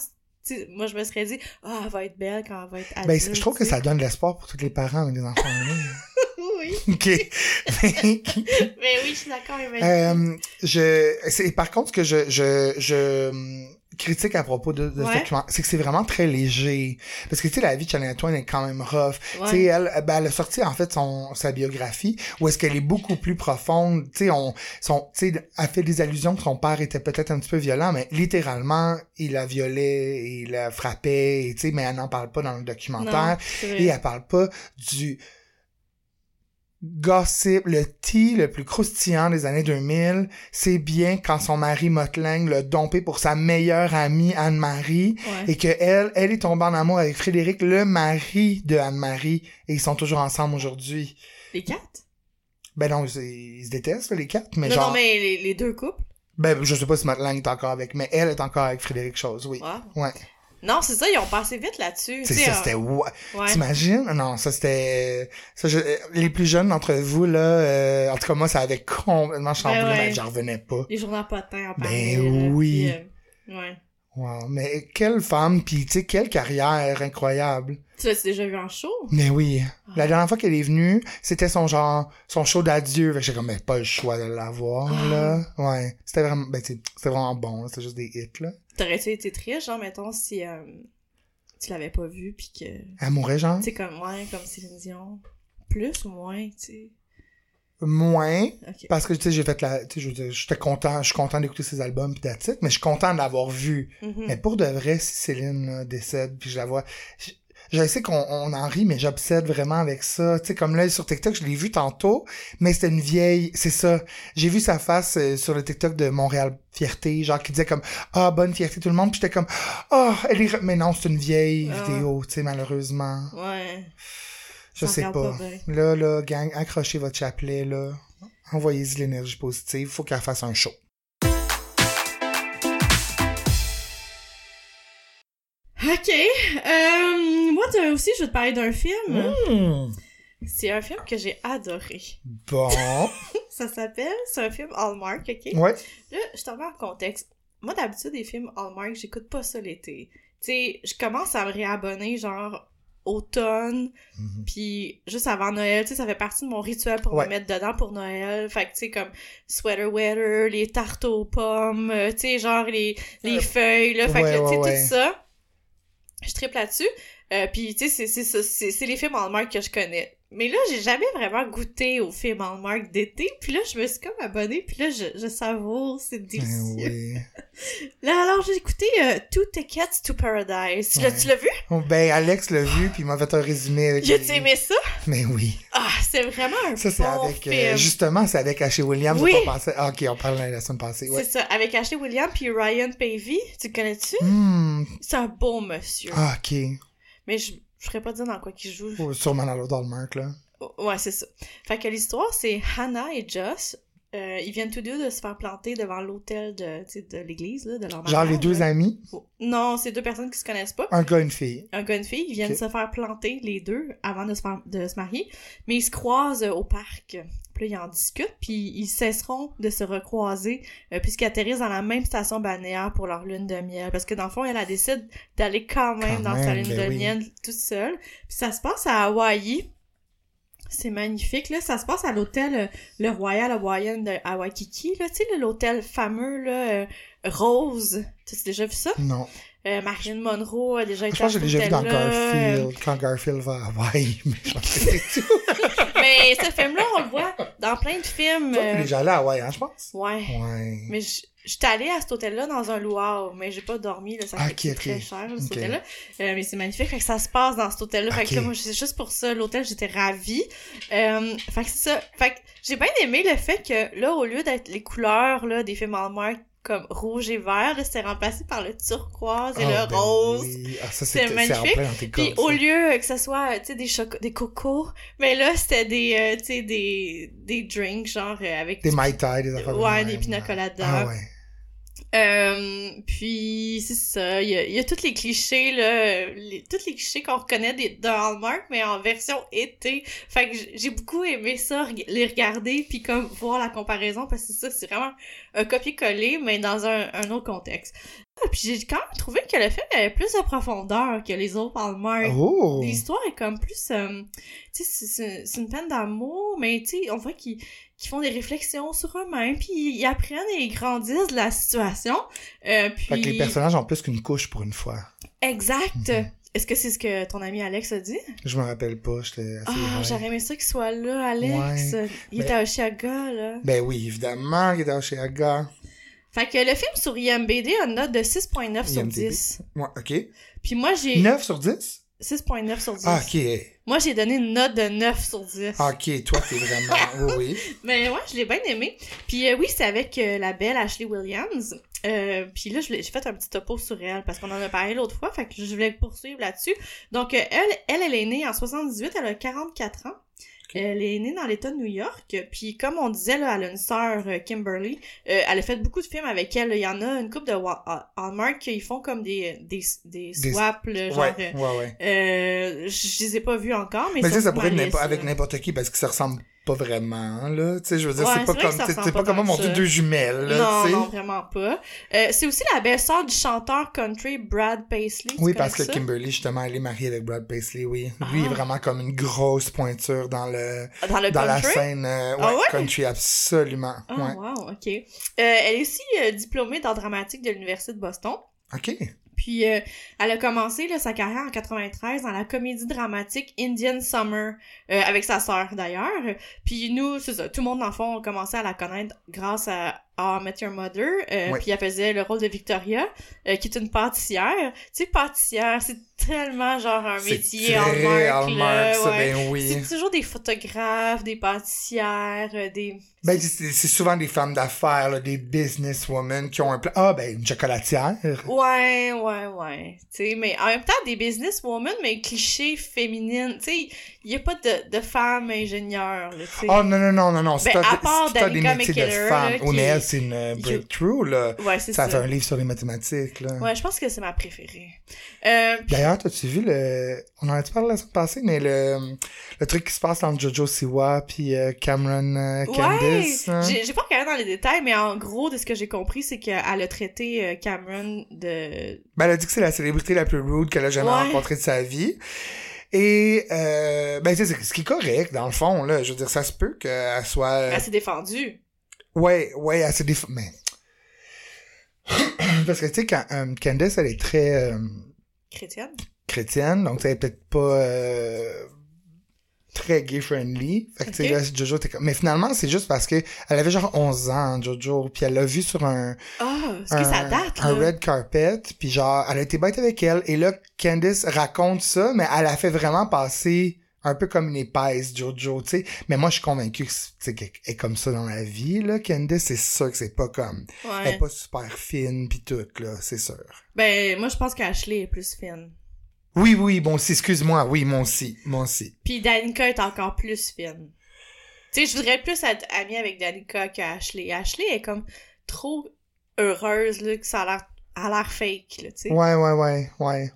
[SPEAKER 2] moi je me serais dit, ah, elle va être belle quand elle va être adulte.
[SPEAKER 1] Ben, je trouve que ça donne de l'espoir pour tous les parents avec des enfants [laughs]
[SPEAKER 2] oui, [laughs]
[SPEAKER 1] OK. [laughs]
[SPEAKER 2] mais oui, je suis d'accord.
[SPEAKER 1] Euh, je, c'est, par contre, ce que je, je, je critique à propos de, de ce
[SPEAKER 2] Ouais.
[SPEAKER 1] document, c'est que c'est vraiment très léger. Parce que, tu sais, la vie de Shania Twain est quand même rough. Tu sais,
[SPEAKER 2] Ouais.
[SPEAKER 1] elle, ben, elle a sorti, en fait, son, sa biographie, où est-ce qu'elle est beaucoup plus profonde. Tu sais, on, son, tu sais, elle fait des allusions que son père était peut-être un petit peu violent, mais littéralement, il la violait, il la frappait, et, tu sais, mais elle n'en parle pas dans le documentaire.
[SPEAKER 2] Non.
[SPEAKER 1] Et elle parle pas du gossip, le tea le plus croustillant des années 2000, c'est bien quand son mari Motling l'a dompé pour sa meilleure amie Anne-Marie
[SPEAKER 2] Ouais.
[SPEAKER 1] et que elle, elle est tombée en amour avec Frédéric, le mari de Anne-Marie et ils sont toujours ensemble aujourd'hui.
[SPEAKER 2] Les quatre?
[SPEAKER 1] Ben non, ils se détestent les quatre, mais
[SPEAKER 2] non,
[SPEAKER 1] genre
[SPEAKER 2] non, mais les, les deux couples?
[SPEAKER 1] ben je sais pas si Motling est encore avec mais elle est encore avec Frédéric Chose, oui.
[SPEAKER 2] Ouais. Non, c'est ça, ils ont passé vite là-dessus.
[SPEAKER 1] C'est ça,
[SPEAKER 2] euh,
[SPEAKER 1] c'était ouais.
[SPEAKER 2] Ouais.
[SPEAKER 1] T'imagines? Non, ça c'était. Ça, je- Les plus jeunes d'entre vous, là, euh, en tout cas, moi, ça avait complètement chamboulé,
[SPEAKER 2] Ben ouais.
[SPEAKER 1] mais j'en revenais pas.
[SPEAKER 2] Les journaux potins en
[SPEAKER 1] Ben oui.
[SPEAKER 2] puis, euh, ouais.
[SPEAKER 1] Wow. Mais quelle femme, pis tu sais, quelle carrière incroyable.
[SPEAKER 2] Tu l'as déjà vu en show?
[SPEAKER 1] Mais oui.
[SPEAKER 2] Ah.
[SPEAKER 1] La dernière fois qu'elle est venue, c'était son genre, son show d'adieu. Fait que j'ai comme, mais pas le choix de l'avoir,
[SPEAKER 2] Ah.
[SPEAKER 1] là. Ouais. C'était vraiment, ben, tu c'était vraiment bon, là. C'était juste des hits, là.
[SPEAKER 2] T'aurais-tu été triste, genre, mettons, si euh, tu l'avais pas vu, puis que... Tu
[SPEAKER 1] Elle mourait, genre?
[SPEAKER 2] sais, comme, ouais, comme Céline Dion. Plus ou moins, tu sais?
[SPEAKER 1] Moins. Parce que, tu sais, j'ai fait la, tu sais, j'étais content, je suis content d'écouter ses albums pis d'attitude, mais je suis content de l'avoir vu.
[SPEAKER 2] Mhm.
[SPEAKER 1] Mais pour de vrai, si Céline là, décède, puis je la vois, je- sais qu'on on en rit, mais j'obsède vraiment avec ça. Tu sais, comme là, sur TikTok, je l'ai vu tantôt, mais c'était une vieille, c'est ça. J'ai vu sa face euh, sur le TikTok de Montréal Fierté, genre qui disait comme ah bonne fierté tout le monde, puis j'étais comme ah elle est, mais non c'est une vieille
[SPEAKER 2] Ah.
[SPEAKER 1] vidéo, tu sais malheureusement.
[SPEAKER 2] Ouais.
[SPEAKER 1] Je sais pas.
[SPEAKER 2] pas
[SPEAKER 1] là là gang, accrochez votre chapelet là, envoyez-y l'énergie positive, faut qu'elle fasse un show.
[SPEAKER 2] Ok. Euh, moi de- aussi, je vais te parler d'un film.
[SPEAKER 1] Hmm.
[SPEAKER 2] C'est un film que j'ai adoré.
[SPEAKER 1] Bon, [laughs]
[SPEAKER 2] Ça s'appelle, c'est un film Hallmark, ok?
[SPEAKER 1] ouais.
[SPEAKER 2] Là, je te remets en contexte. Moi, d'habitude, des films Hallmark, j'écoute pas ça l'été. Tu sais, je commence à me réabonner, genre, automne,
[SPEAKER 1] Mhm.
[SPEAKER 2] puis juste avant Noël, tu sais, ça fait partie de mon rituel pour
[SPEAKER 1] Ouais.
[SPEAKER 2] me mettre dedans pour Noël. Fait que, tu sais, comme Sweater Weather, les tartes aux pommes, euh, tu sais, genre les, les
[SPEAKER 1] Euh,
[SPEAKER 2] feuilles, là. Fait
[SPEAKER 1] ouais,
[SPEAKER 2] que, tu sais,
[SPEAKER 1] ouais.
[SPEAKER 2] tout ça, je tripe là-dessus. Euh, puis, tu sais, c'est- les films Hallmark que je connais. Mais là, j'ai jamais vraiment goûté aux films Hallmark d'été. Puis là, je me suis comme abonnée. Puis là, je, je savoure, c'est
[SPEAKER 1] Ben
[SPEAKER 2] délicieux.
[SPEAKER 1] oui. [laughs]
[SPEAKER 2] Là, alors, j'ai écouté euh, Two Tickets to Paradise. Tu l'as-
[SPEAKER 1] Ouais.
[SPEAKER 2] Tu l'as vu?
[SPEAKER 1] Oh, Ben Alex l'a vu puis il m'a fait un résumé avec
[SPEAKER 2] J'ai-tu aimé ça?
[SPEAKER 1] Mais oui.
[SPEAKER 2] Ah, c'est vraiment un
[SPEAKER 1] Ça, c'est
[SPEAKER 2] bon
[SPEAKER 1] avec.
[SPEAKER 2] film.
[SPEAKER 1] euh, justement, c'est avec Ashley Williams.
[SPEAKER 2] Oui.
[SPEAKER 1] pensé- Ah, ok, on parle la semaine passée. Ouais.
[SPEAKER 2] C'est ça, avec Ashley Williams puis Ryan Pavey. Tu le connais-tu?
[SPEAKER 1] Hmm.
[SPEAKER 2] C'est un beau monsieur.
[SPEAKER 1] Ah, ok.
[SPEAKER 2] Mais je, je ferais pas dire dans quoi qu'il joue.
[SPEAKER 1] Oh, sûrement dans l'autre Hallmark, là.
[SPEAKER 2] Ouais, c'est ça. Fait que l'histoire, c'est Hannah et Joss. Euh, ils viennent tous deux de se faire planter devant l'hôtel de, de l'église, là, de leur
[SPEAKER 1] Genre les
[SPEAKER 2] mariage,
[SPEAKER 1] deux
[SPEAKER 2] là.
[SPEAKER 1] amis,
[SPEAKER 2] Non, c'est deux personnes qui se connaissent pas.
[SPEAKER 1] un gars et une fille.
[SPEAKER 2] un gars et une fille, ils viennent se faire planter les deux avant de se, faire- de se marier, mais ils se croisent au parc. Puis là, ils en discutent, puis ils cesseront de se recroiser euh, puisqu'ils atterrissent dans la même station balnéaire pour leur lune de miel. Parce que dans le fond, elle, elle décide d'aller quand même
[SPEAKER 1] Quand
[SPEAKER 2] dans sa lune
[SPEAKER 1] ben
[SPEAKER 2] de
[SPEAKER 1] oui.
[SPEAKER 2] miel toute seule. Puis ça se passe à Hawaï. C'est magnifique, là. Ça se passe à l'hôtel euh, Le Royal Hawaiian de à Waikiki, là. Tu sais, l'hôtel fameux, là, euh, Rose. Tu as déjà vu ça?
[SPEAKER 1] Non.
[SPEAKER 2] Euh, Marilyn Monroe a déjà
[SPEAKER 1] Je
[SPEAKER 2] été
[SPEAKER 1] pense que j'ai déjà vu dans. Garfield, quand Garfield va à Hawaii, [laughs] mais je pense que c'est tout.
[SPEAKER 2] Mais ce film-là, on le voit dans plein de films.
[SPEAKER 1] Toi,
[SPEAKER 2] euh,
[SPEAKER 1] déjà allé à Hawaï, hein, je pense?
[SPEAKER 2] Ouais.
[SPEAKER 1] Ouais.
[SPEAKER 2] Mais je j'étais allée à cet hôtel-là dans un luau, mais j'ai pas dormi, là, ça
[SPEAKER 1] Ah, ok.
[SPEAKER 2] très cher, cet hôtel-là. Euh, mais c'est magnifique, fait que ça se passe dans cet hôtel-là. Fait que là, moi, c'est juste pour ça, l'hôtel, j'étais ravie. Euh, fait que c'est ça. Fait que j'ai bien aimé le fait que, là, au lieu d'être les couleurs, là, des films Hallmark, comme rouge et vert, c'était remplacé par le turquoise et le
[SPEAKER 1] ben
[SPEAKER 2] rose.
[SPEAKER 1] oui. Ah, ça,
[SPEAKER 2] C'est magnifique. Puis au lieu euh, que ce soit, tu sais, des choco des cocos, mais là, c'était des, euh, tu sais, des, des drinks, genre, euh, avec
[SPEAKER 1] Des Mai Tai, des affaires de
[SPEAKER 2] Ouais,
[SPEAKER 1] même.
[SPEAKER 2] des pina.
[SPEAKER 1] Ah ouais.
[SPEAKER 2] Euh, puis, c'est ça, il y a, il y a tous les clichés, là, les, tous les clichés qu'on reconnaît des, de Hallmark, mais en version été. Fait que j'ai beaucoup aimé ça, les regarder, puis comme voir la comparaison, parce que ça, c'est vraiment un copier-coller, mais dans un, un autre contexte. Ah, puis j'ai quand même trouvé que le film avait plus de profondeur que les autres Hallmark.
[SPEAKER 1] Oh!
[SPEAKER 2] L'histoire est comme plus, euh, tu sais, c'est- une peine d'amour, mais tu sais, on voit qu'ils qu'ils font des réflexions sur eux-mêmes, puis ils apprennent et ils grandissent de la situation. Euh, puis...
[SPEAKER 1] Fait que les personnages ont plus qu'une couche pour une fois.
[SPEAKER 2] Exact.
[SPEAKER 1] Mhm.
[SPEAKER 2] Est-ce que c'est ce que ton ami Alex a dit?
[SPEAKER 1] Je me rappelle pas, j'étais assez
[SPEAKER 2] Ah,
[SPEAKER 1] high.
[SPEAKER 2] j'aurais aimé ça qu'il soit là, Alex.
[SPEAKER 1] Ouais.
[SPEAKER 2] Il
[SPEAKER 1] Ben-
[SPEAKER 2] était à Oshiaga, là.
[SPEAKER 1] Ben oui, évidemment, il est dans chez Aga.
[SPEAKER 2] Fait que le film sur IMBD a une note de 6.9 sur
[SPEAKER 1] IMDb.
[SPEAKER 2] 10.
[SPEAKER 1] Ouais, ok.
[SPEAKER 2] Puis moi, j'ai
[SPEAKER 1] 9 sur 10?
[SPEAKER 2] 6.9 sur 10.
[SPEAKER 1] Ah, ok.
[SPEAKER 2] Moi, j'ai donné une note de 9 sur 10.
[SPEAKER 1] Ah, Ok, toi, t'es vraiment... [laughs] Oui, oui.
[SPEAKER 2] Mais ouais, je l'ai bien aimé. Puis euh, oui, c'est avec euh, la belle Ashley Williams. Euh, puis là, je l'ai- j'ai fait un petit topo sur elle parce qu'on en a parlé l'autre fois, fait que je voulais poursuivre là-dessus. Donc euh, elle, elle, elle est née en 78, elle a 44 ans. Elle est née dans l'État de New York. Puis comme on disait, là, elle a une sœur, euh, Kimberly. Euh, elle a fait beaucoup de films avec elle. Il y en a une couple de Hallmark qui font comme des, des, des
[SPEAKER 1] Des-
[SPEAKER 2] swaps, là, genre...
[SPEAKER 1] Ouais, ouais, ouais.
[SPEAKER 2] euh, je les ai pas vus encore, mais,
[SPEAKER 1] Mais
[SPEAKER 2] sont
[SPEAKER 1] ça pourrait être avec n'importe qui parce qu'ils se ressemblent pas vraiment, là. Tu sais, je veux dire,
[SPEAKER 2] Ouais,
[SPEAKER 1] c'est pas comme, c'est pas
[SPEAKER 2] pas
[SPEAKER 1] comme
[SPEAKER 2] tant
[SPEAKER 1] mon
[SPEAKER 2] que
[SPEAKER 1] dieu
[SPEAKER 2] ça.
[SPEAKER 1] deux jumelles, là,
[SPEAKER 2] non, non, vraiment pas. Euh, c'est aussi la belle-sœur du chanteur country Brad Paisley.
[SPEAKER 1] Oui, parce que
[SPEAKER 2] ça?
[SPEAKER 1] Kimberly, justement, elle est mariée avec Brad Paisley, oui.
[SPEAKER 2] Ah.
[SPEAKER 1] Lui, il est vraiment comme une grosse pointure dans le,
[SPEAKER 2] Dans le
[SPEAKER 1] dans la scène, euh, ouais,
[SPEAKER 2] Ah ouais?
[SPEAKER 1] country, absolument.
[SPEAKER 2] Ah,
[SPEAKER 1] ouais.
[SPEAKER 2] wow, ok. Euh, elle est aussi diplômée d'art dramatique de l'Université de Boston.
[SPEAKER 1] OK.
[SPEAKER 2] Puis euh, elle a commencé là, sa carrière en 93 dans la comédie dramatique Indian Summer euh, avec sa sœur d'ailleurs. Puis nous, c'est tout le monde le fond a commencé à la connaître grâce à How I Met Your Mother, euh,
[SPEAKER 1] Ouais.
[SPEAKER 2] puis elle faisait le rôle de Victoria, euh, qui est une pâtissière. Tu sais, pâtissière, c'est tellement genre un métier
[SPEAKER 1] très
[SPEAKER 2] là,
[SPEAKER 1] ça,
[SPEAKER 2] ouais.
[SPEAKER 1] ben oui.
[SPEAKER 2] C'est toujours des photographes, des pâtissières, euh, des...
[SPEAKER 1] Ben, c'est souvent des femmes d'affaires, des businesswomen qui ont un plan. Ah, ben, une chocolatière.
[SPEAKER 2] Ouais, ouais, ouais. Tu sais, mais en même temps, des businesswomen, mais clichés féminines. Tu sais, il y a pas de, de femmes là.
[SPEAKER 1] Oh, non, non, non, non, non. C'est
[SPEAKER 2] Ben, à part
[SPEAKER 1] pas des métiers de femmes.
[SPEAKER 2] là,
[SPEAKER 1] Oh,
[SPEAKER 2] qui-
[SPEAKER 1] c'est une euh, breakthrough, là.
[SPEAKER 2] ouais, c'est
[SPEAKER 1] Ça
[SPEAKER 2] ça.
[SPEAKER 1] a fait un livre sur les mathématiques, là.
[SPEAKER 2] Ouais, je pense que c'est ma préférée. Euh,
[SPEAKER 1] D'ailleurs, t'as-tu vu le... On en a-tu parlé la semaine passée, mais le, le truc qui se passe entre Jojo Siwa puis euh, Cameron euh,
[SPEAKER 2] ouais,
[SPEAKER 1] Candice. hein?
[SPEAKER 2] j'ai pas regardé dans les détails, mais en gros, de ce que j'ai compris, c'est qu'elle a traité euh, Cameron de...
[SPEAKER 1] Ben, elle a dit que c'est la célébrité la plus rude qu'elle a jamais
[SPEAKER 2] Ouais.
[SPEAKER 1] rencontrée de sa vie. Et, euh, ben, tu sais, c'est ce qui est correct, dans le fond, là. Je veux dire, ça se peut qu'elle soit...
[SPEAKER 2] Elle s'est défendue.
[SPEAKER 1] Ouais, ouais, elle s'est déf... Mais... [clears throat] Parce que, tu sais, quand euh, Candice, elle est très euh,
[SPEAKER 2] Chrétienne.
[SPEAKER 1] chrétienne, donc est peut-être pas euh, très gay-friendly. Fait que, là, Jojo, t'es comme... Mais finalement, c'est juste parce que elle avait genre 11 ans, Jojo, puis elle l'a vu sur un...
[SPEAKER 2] Ah, est-ce que ça
[SPEAKER 1] un-
[SPEAKER 2] date,
[SPEAKER 1] un red carpet, puis genre, elle a été bête avec elle, et là, Candice raconte ça, mais elle a fait vraiment passer un peu comme une épaisse, Jojo, tu sais. Mais moi, je suis convaincu que c'est- est comme ça dans la vie, là, Candice, c'est sûr que c'est pas comme... Elle est pas super fine, puis tout, là, c'est sûr.
[SPEAKER 2] Ben, moi, je pense qu'Ashley est plus fine.
[SPEAKER 1] Oui, oui, bon, si, excuse-moi, oui, moi aussi, moi aussi.
[SPEAKER 2] Puis Danica est encore plus fine. Tu sais, je voudrais plus être amie avec Danica qu'Ashley. Ashley est comme trop heureuse, là, que ça a l'air, a l'air fake, là, tu sais.
[SPEAKER 1] Ouais, ouais, ouais, ouais.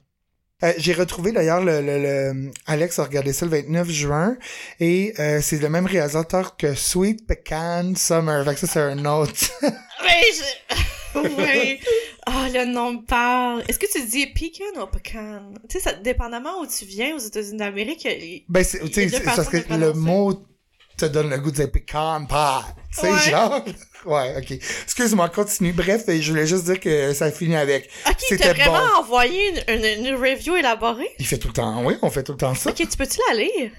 [SPEAKER 1] Euh, j'ai retrouvé d'ailleurs le, le, le- Alex a regardé ça le 29 juin et euh, c'est le même réalisateur que Sweet Pecan Summer. Fait que ça c'est un autre. [laughs]
[SPEAKER 2] Mais je... [laughs] ouais. Ah, le nom me parle. Est-ce que tu dis pecan ou pecan? Tu sais, ça, dépendamment où tu viens aux États-Unis d'Amérique,
[SPEAKER 1] ben c'est, tu sais, parce que le mot te donne le goût de dire pecan pie. Tu sais
[SPEAKER 2] Ouais.
[SPEAKER 1] genre. Ouais, ok. Excuse-moi, continue. Bref, je voulais juste dire que ça finit avec.
[SPEAKER 2] Ok,
[SPEAKER 1] C'était
[SPEAKER 2] t'as vraiment
[SPEAKER 1] bon.
[SPEAKER 2] envoyé une, une, une review élaborée?
[SPEAKER 1] Il fait tout le temps. Oui, on fait tout le temps ça.
[SPEAKER 2] Ok, tu peux-tu la lire?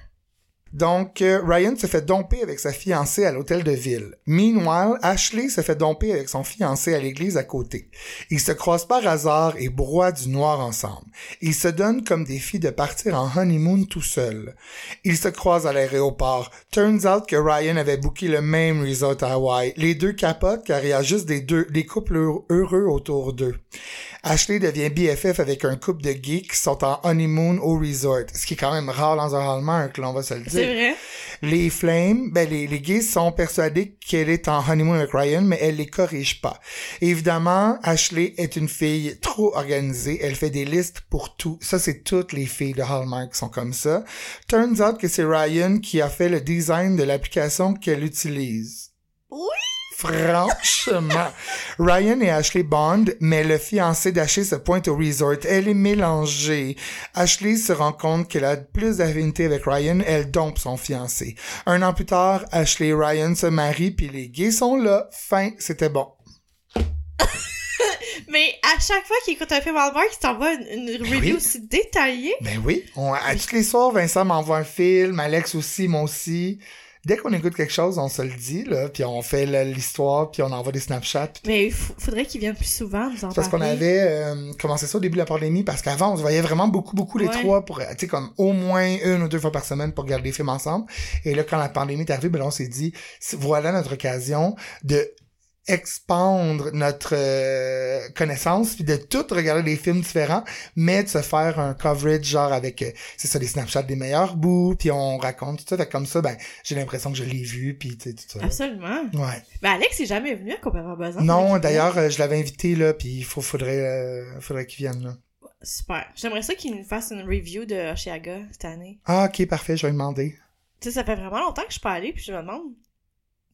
[SPEAKER 1] Donc, euh, Ryan se fait domper avec sa fiancée à l'hôtel de ville. Meanwhile, Ashley se fait domper avec son fiancé à l'église à côté. Ils se croisent par hasard et broient du noir ensemble. Ils se donnent comme défi de partir en honeymoon tout seuls. Ils se croisent à l'aéroport. Turns out que Ryan avait booké le même resort à Hawaï. Les deux capotent car il y a juste des deux, des couples heureux- heureux autour d'eux. Ashley devient BFF avec un couple de geeks qui sont en honeymoon au resort. Ce qui est quand même rare dans un Hallmark, là, on va se le dire.
[SPEAKER 2] C'est vrai?
[SPEAKER 1] Les Flames, ben les, les gays sont persuadés qu'elle est en honeymoon avec Ryan, mais elle les corrige pas. Évidemment, Ashley est une fille trop organisée. Elle fait des listes pour tout. Ça, c'est toutes les filles de Hallmark qui sont comme ça. Turns out que c'est Ryan qui a fait le design de l'application qu'elle utilise.
[SPEAKER 2] Oui!
[SPEAKER 1] Franchement. Ryan et Ashley Bond, mais le fiancé d'Ashley se pointe au resort. Elle est mélangée. Ashley se rend compte qu'elle a plus d'affinité avec Ryan. Elle dompe son fiancé. Un an plus tard, Ashley et Ryan se marient puis les gays sont là. Fin, c'était bon. [laughs]
[SPEAKER 2] Mais à chaque fois qu'il écoute un film Hallmark, il t'envoie une, une review
[SPEAKER 1] oui.
[SPEAKER 2] aussi détaillée.
[SPEAKER 1] Ben oui. On, à tous les soirs, Vincent m'envoie un film, Alex aussi, moi aussi. Dès qu'on écoute quelque chose, on se le dit, là, puis on fait l'histoire, puis on envoie des Snapchats,
[SPEAKER 2] Mais il faudrait qu'il vienne plus souvent nous en
[SPEAKER 1] parce qu'on avait euh, commencé ça au début de la pandémie parce qu'avant on se voyait vraiment beaucoup beaucoup les
[SPEAKER 2] Ouais.
[SPEAKER 1] trois pour euh, tu sais comme au moins une ou deux fois par semaine pour regarder des films ensemble et là quand la pandémie est arrivée ben là, on s'est dit voilà notre occasion de expandre notre euh, connaissance puis de tout regarder des films différents mais de se faire un coverage genre avec euh, c'est ça des snapshots des meilleurs bouts puis on raconte tout ça fait comme ça ben j'ai l'impression que je l'ai vu puis tu sais tout ça
[SPEAKER 2] Absolument.
[SPEAKER 1] ouais
[SPEAKER 2] Mais Alex est jamais venu à complètement besoin.
[SPEAKER 1] non d'ailleurs euh, je l'avais invité là puis il faut faudrait faudrait qu'il vienne là
[SPEAKER 2] Super. J'aimerais ça qu'il nous fasse une review de Oshiaga cette année.
[SPEAKER 1] Ah, ok, parfait, je vais lui demander.
[SPEAKER 2] Tu sais, ça fait vraiment longtemps que je suis pas allée, puis je me demande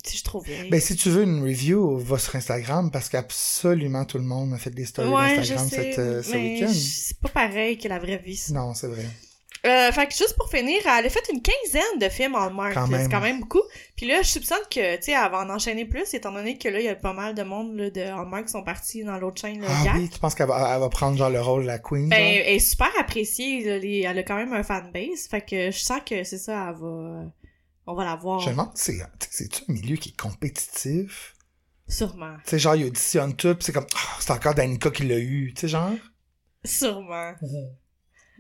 [SPEAKER 2] je.
[SPEAKER 1] Ben, si tu veux une review, va sur Instagram parce qu'absolument tout le monde a fait des stories
[SPEAKER 2] ouais,
[SPEAKER 1] d'Instagram cette, euh, ce week-end.
[SPEAKER 2] c'est pas pareil que la vraie vie. ça.
[SPEAKER 1] Non, c'est vrai.
[SPEAKER 2] Euh, fait que juste pour finir, elle a fait une quinzaine de films là,
[SPEAKER 1] même.
[SPEAKER 2] C'est quand même beaucoup. Puis là, je soupçonne que, tu sais, elle va en enchaîner plus, étant donné que là, il y a pas mal de monde là, de Hallmark qui sont partis dans l'autre chaîne, le
[SPEAKER 1] Ah
[SPEAKER 2] Gap.
[SPEAKER 1] oui, tu penses qu'elle va, elle va prendre genre le rôle de la queen?
[SPEAKER 2] Ben,
[SPEAKER 1] genre?
[SPEAKER 2] elle est super appréciée. là, les- elle a quand même un fanbase. Fait que je sens que c'est ça, elle va... On va la voir.
[SPEAKER 1] Je me demande, c'est, c'est-tu un milieu qui est compétitif?
[SPEAKER 2] Sûrement.
[SPEAKER 1] Tu sais, genre, il auditionne tout, pis c'est comme, Ah, c'est encore Danica qui l'a eu, tu sais, genre?
[SPEAKER 2] Sûrement.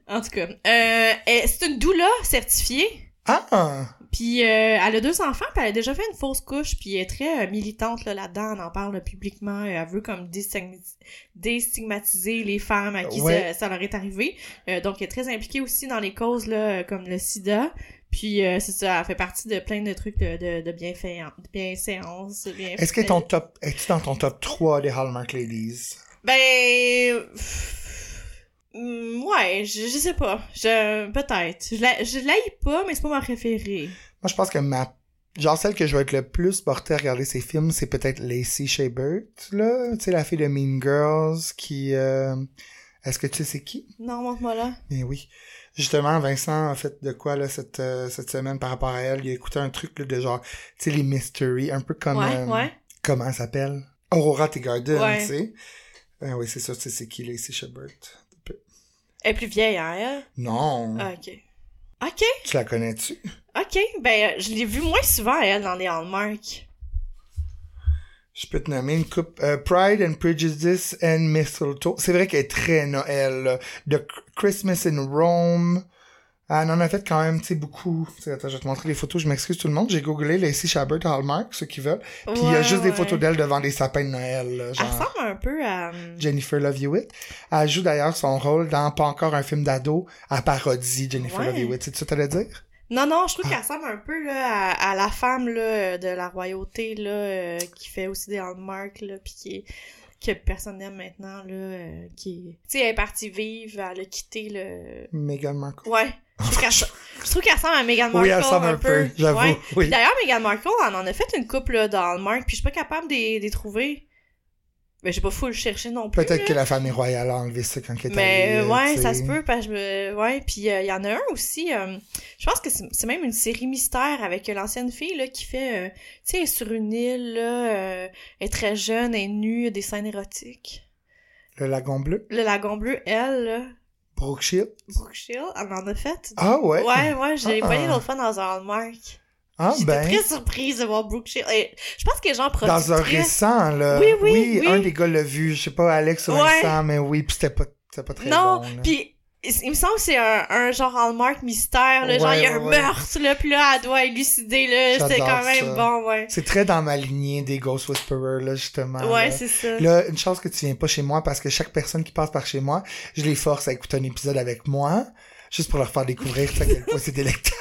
[SPEAKER 2] En tout cas, euh, c'est une doula certifiée?
[SPEAKER 1] Ah!
[SPEAKER 2] Puis euh, elle a deux enfants, puis elle a déjà fait une fausse couche, puis elle est très euh, militante là, là-dedans, on en parle publiquement, Euh, elle veut comme déstigmati- déstigmatiser les femmes à qui
[SPEAKER 1] Ouais.
[SPEAKER 2] ça, ça leur est arrivé. Donc elle est très impliquée aussi dans les causes là, comme le sida. Puis euh, c'est ça, elle fait partie de plein de trucs de, de, bienséance, bien
[SPEAKER 1] Est-ce que ton top, es-tu dans ton top 3 des Hallmark Ladies?
[SPEAKER 2] Ben... Ouais, je, je sais pas. Je, peut-être. Je la, je pas, mais c'est pas ma préférée.
[SPEAKER 1] Moi, je pense que ma, genre, celle que je vais être le plus portée à regarder ces films, c'est peut-être Lacey Chabert, là. Tu sais, la fille de Mean Girls qui, euh, est-ce que tu sais c'est qui?
[SPEAKER 2] Non, montre-moi là.
[SPEAKER 1] Mais oui. Justement, Vincent a fait de quoi, là, cette, euh, cette semaine par rapport à elle? Il a écouté un truc, là, de genre, tu sais, les mysteries, un peu comme,
[SPEAKER 2] ouais,
[SPEAKER 1] euh,
[SPEAKER 2] ouais.
[SPEAKER 1] comment elle s'appelle? Aurora Teagarden,
[SPEAKER 2] Ouais.
[SPEAKER 1] tu sais. Ben oui, c'est ça, tu sais, c'est qui, Lacey Chabert?
[SPEAKER 2] Elle est plus vieille, hein, elle?
[SPEAKER 1] Non.
[SPEAKER 2] Ah, ok. Ok,
[SPEAKER 1] Tu la connais-tu?
[SPEAKER 2] ok. Ben, euh, je l'ai vue moins souvent, elle, dans les Hallmark.
[SPEAKER 1] Je peux te nommer une coupe. euh, Pride and Prejudice and Mistletoe. C'est vrai qu'elle est très Noël. là. The Christmas in Rome. Ah, Elle en a fait quand même, tu sais, beaucoup. Tu Attends, je vais te montrer les photos. Je m'excuse tout le monde. J'ai googlé Lacey Chabert Hallmark, ceux qui veulent. Puis il y a
[SPEAKER 2] Ouais,
[SPEAKER 1] juste des photos d'elle devant des sapins de Noël. là,
[SPEAKER 2] Elle
[SPEAKER 1] genre
[SPEAKER 2] ressemble un peu à... hum,
[SPEAKER 1] Jennifer Love Hewitt. Elle joue d'ailleurs son rôle dans pas encore un film d'ado à parodie Jennifer
[SPEAKER 2] Ouais.
[SPEAKER 1] Love Hewitt. C'est ça que t'allais dire?
[SPEAKER 2] Non, non, je trouve
[SPEAKER 1] Ah.
[SPEAKER 2] qu'elle ressemble un peu là, à, à la femme là, de la royauté là, euh, qui fait aussi des Hallmark, là, puis qui est- que personne n'aime maintenant, là, euh, qui... Tu sais, elle est partie vivre, elle a quitté le...
[SPEAKER 1] Meghan Markle.
[SPEAKER 2] Ouais. Je trouve qu'elle ressemble à Meghan Markle
[SPEAKER 1] Oui, elle ressemble un peu, j'avoue.
[SPEAKER 2] Ouais.
[SPEAKER 1] Oui.
[SPEAKER 2] Puis D'ailleurs, Meghan Markle, elle en a fait une couple là, dans Hallmark, puis je suis pas capable de les trouver. Mais j'ai pas fou le chercher non plus.
[SPEAKER 1] Peut-être que la famille royale a enlevé ça quand elle
[SPEAKER 2] Mais
[SPEAKER 1] allée,
[SPEAKER 2] euh,
[SPEAKER 1] euh,
[SPEAKER 2] ouais, ça se peut, parce que je me... Ouais, puis il y en a un aussi, euh, je pense que c'est même une série mystère avec l'ancienne fille, là, qui fait, euh, tu sais, sur une île, là, euh, elle est très jeune, elle est nue, des scènes érotiques.
[SPEAKER 1] Le lagon bleu?
[SPEAKER 2] Le lagon bleu, elle, là,
[SPEAKER 1] Brooke Shield.
[SPEAKER 2] Brooke Shield, elle en a fait.
[SPEAKER 1] Ah ouais?
[SPEAKER 2] Ouais, ouais, je l'ai
[SPEAKER 1] Ah.
[SPEAKER 2] voyé l'autre fois dans un Hallmark.
[SPEAKER 1] Ah
[SPEAKER 2] J'étais
[SPEAKER 1] ben.
[SPEAKER 2] très surprise de voir Brooke je pense que les gens
[SPEAKER 1] Dans un récent, là.
[SPEAKER 2] Oui, oui, oui.
[SPEAKER 1] un des gars l'a vu. Je sais pas, Alex ou
[SPEAKER 2] Ouais.
[SPEAKER 1] Vincent, mais oui, pis c'était pas, c'était pas très
[SPEAKER 2] Non,
[SPEAKER 1] bon. là.
[SPEAKER 2] puis il me semble que c'est un, un genre Hallmark mystère, là, genre il y a un
[SPEAKER 1] ouais,
[SPEAKER 2] meurtre, là, puis là, elle doit élucider, là, c'était
[SPEAKER 1] J'adore
[SPEAKER 2] quand même
[SPEAKER 1] ça.
[SPEAKER 2] bon, ouais.
[SPEAKER 1] C'est très dans ma lignée des Ghost Whisperers, là, justement.
[SPEAKER 2] Ouais, c'est ça.
[SPEAKER 1] Là, une chance que tu viens pas chez moi parce que chaque personne qui passe par chez moi, je les force à écouter un épisode avec moi, juste pour leur faire découvrir à quel point c'est délectable.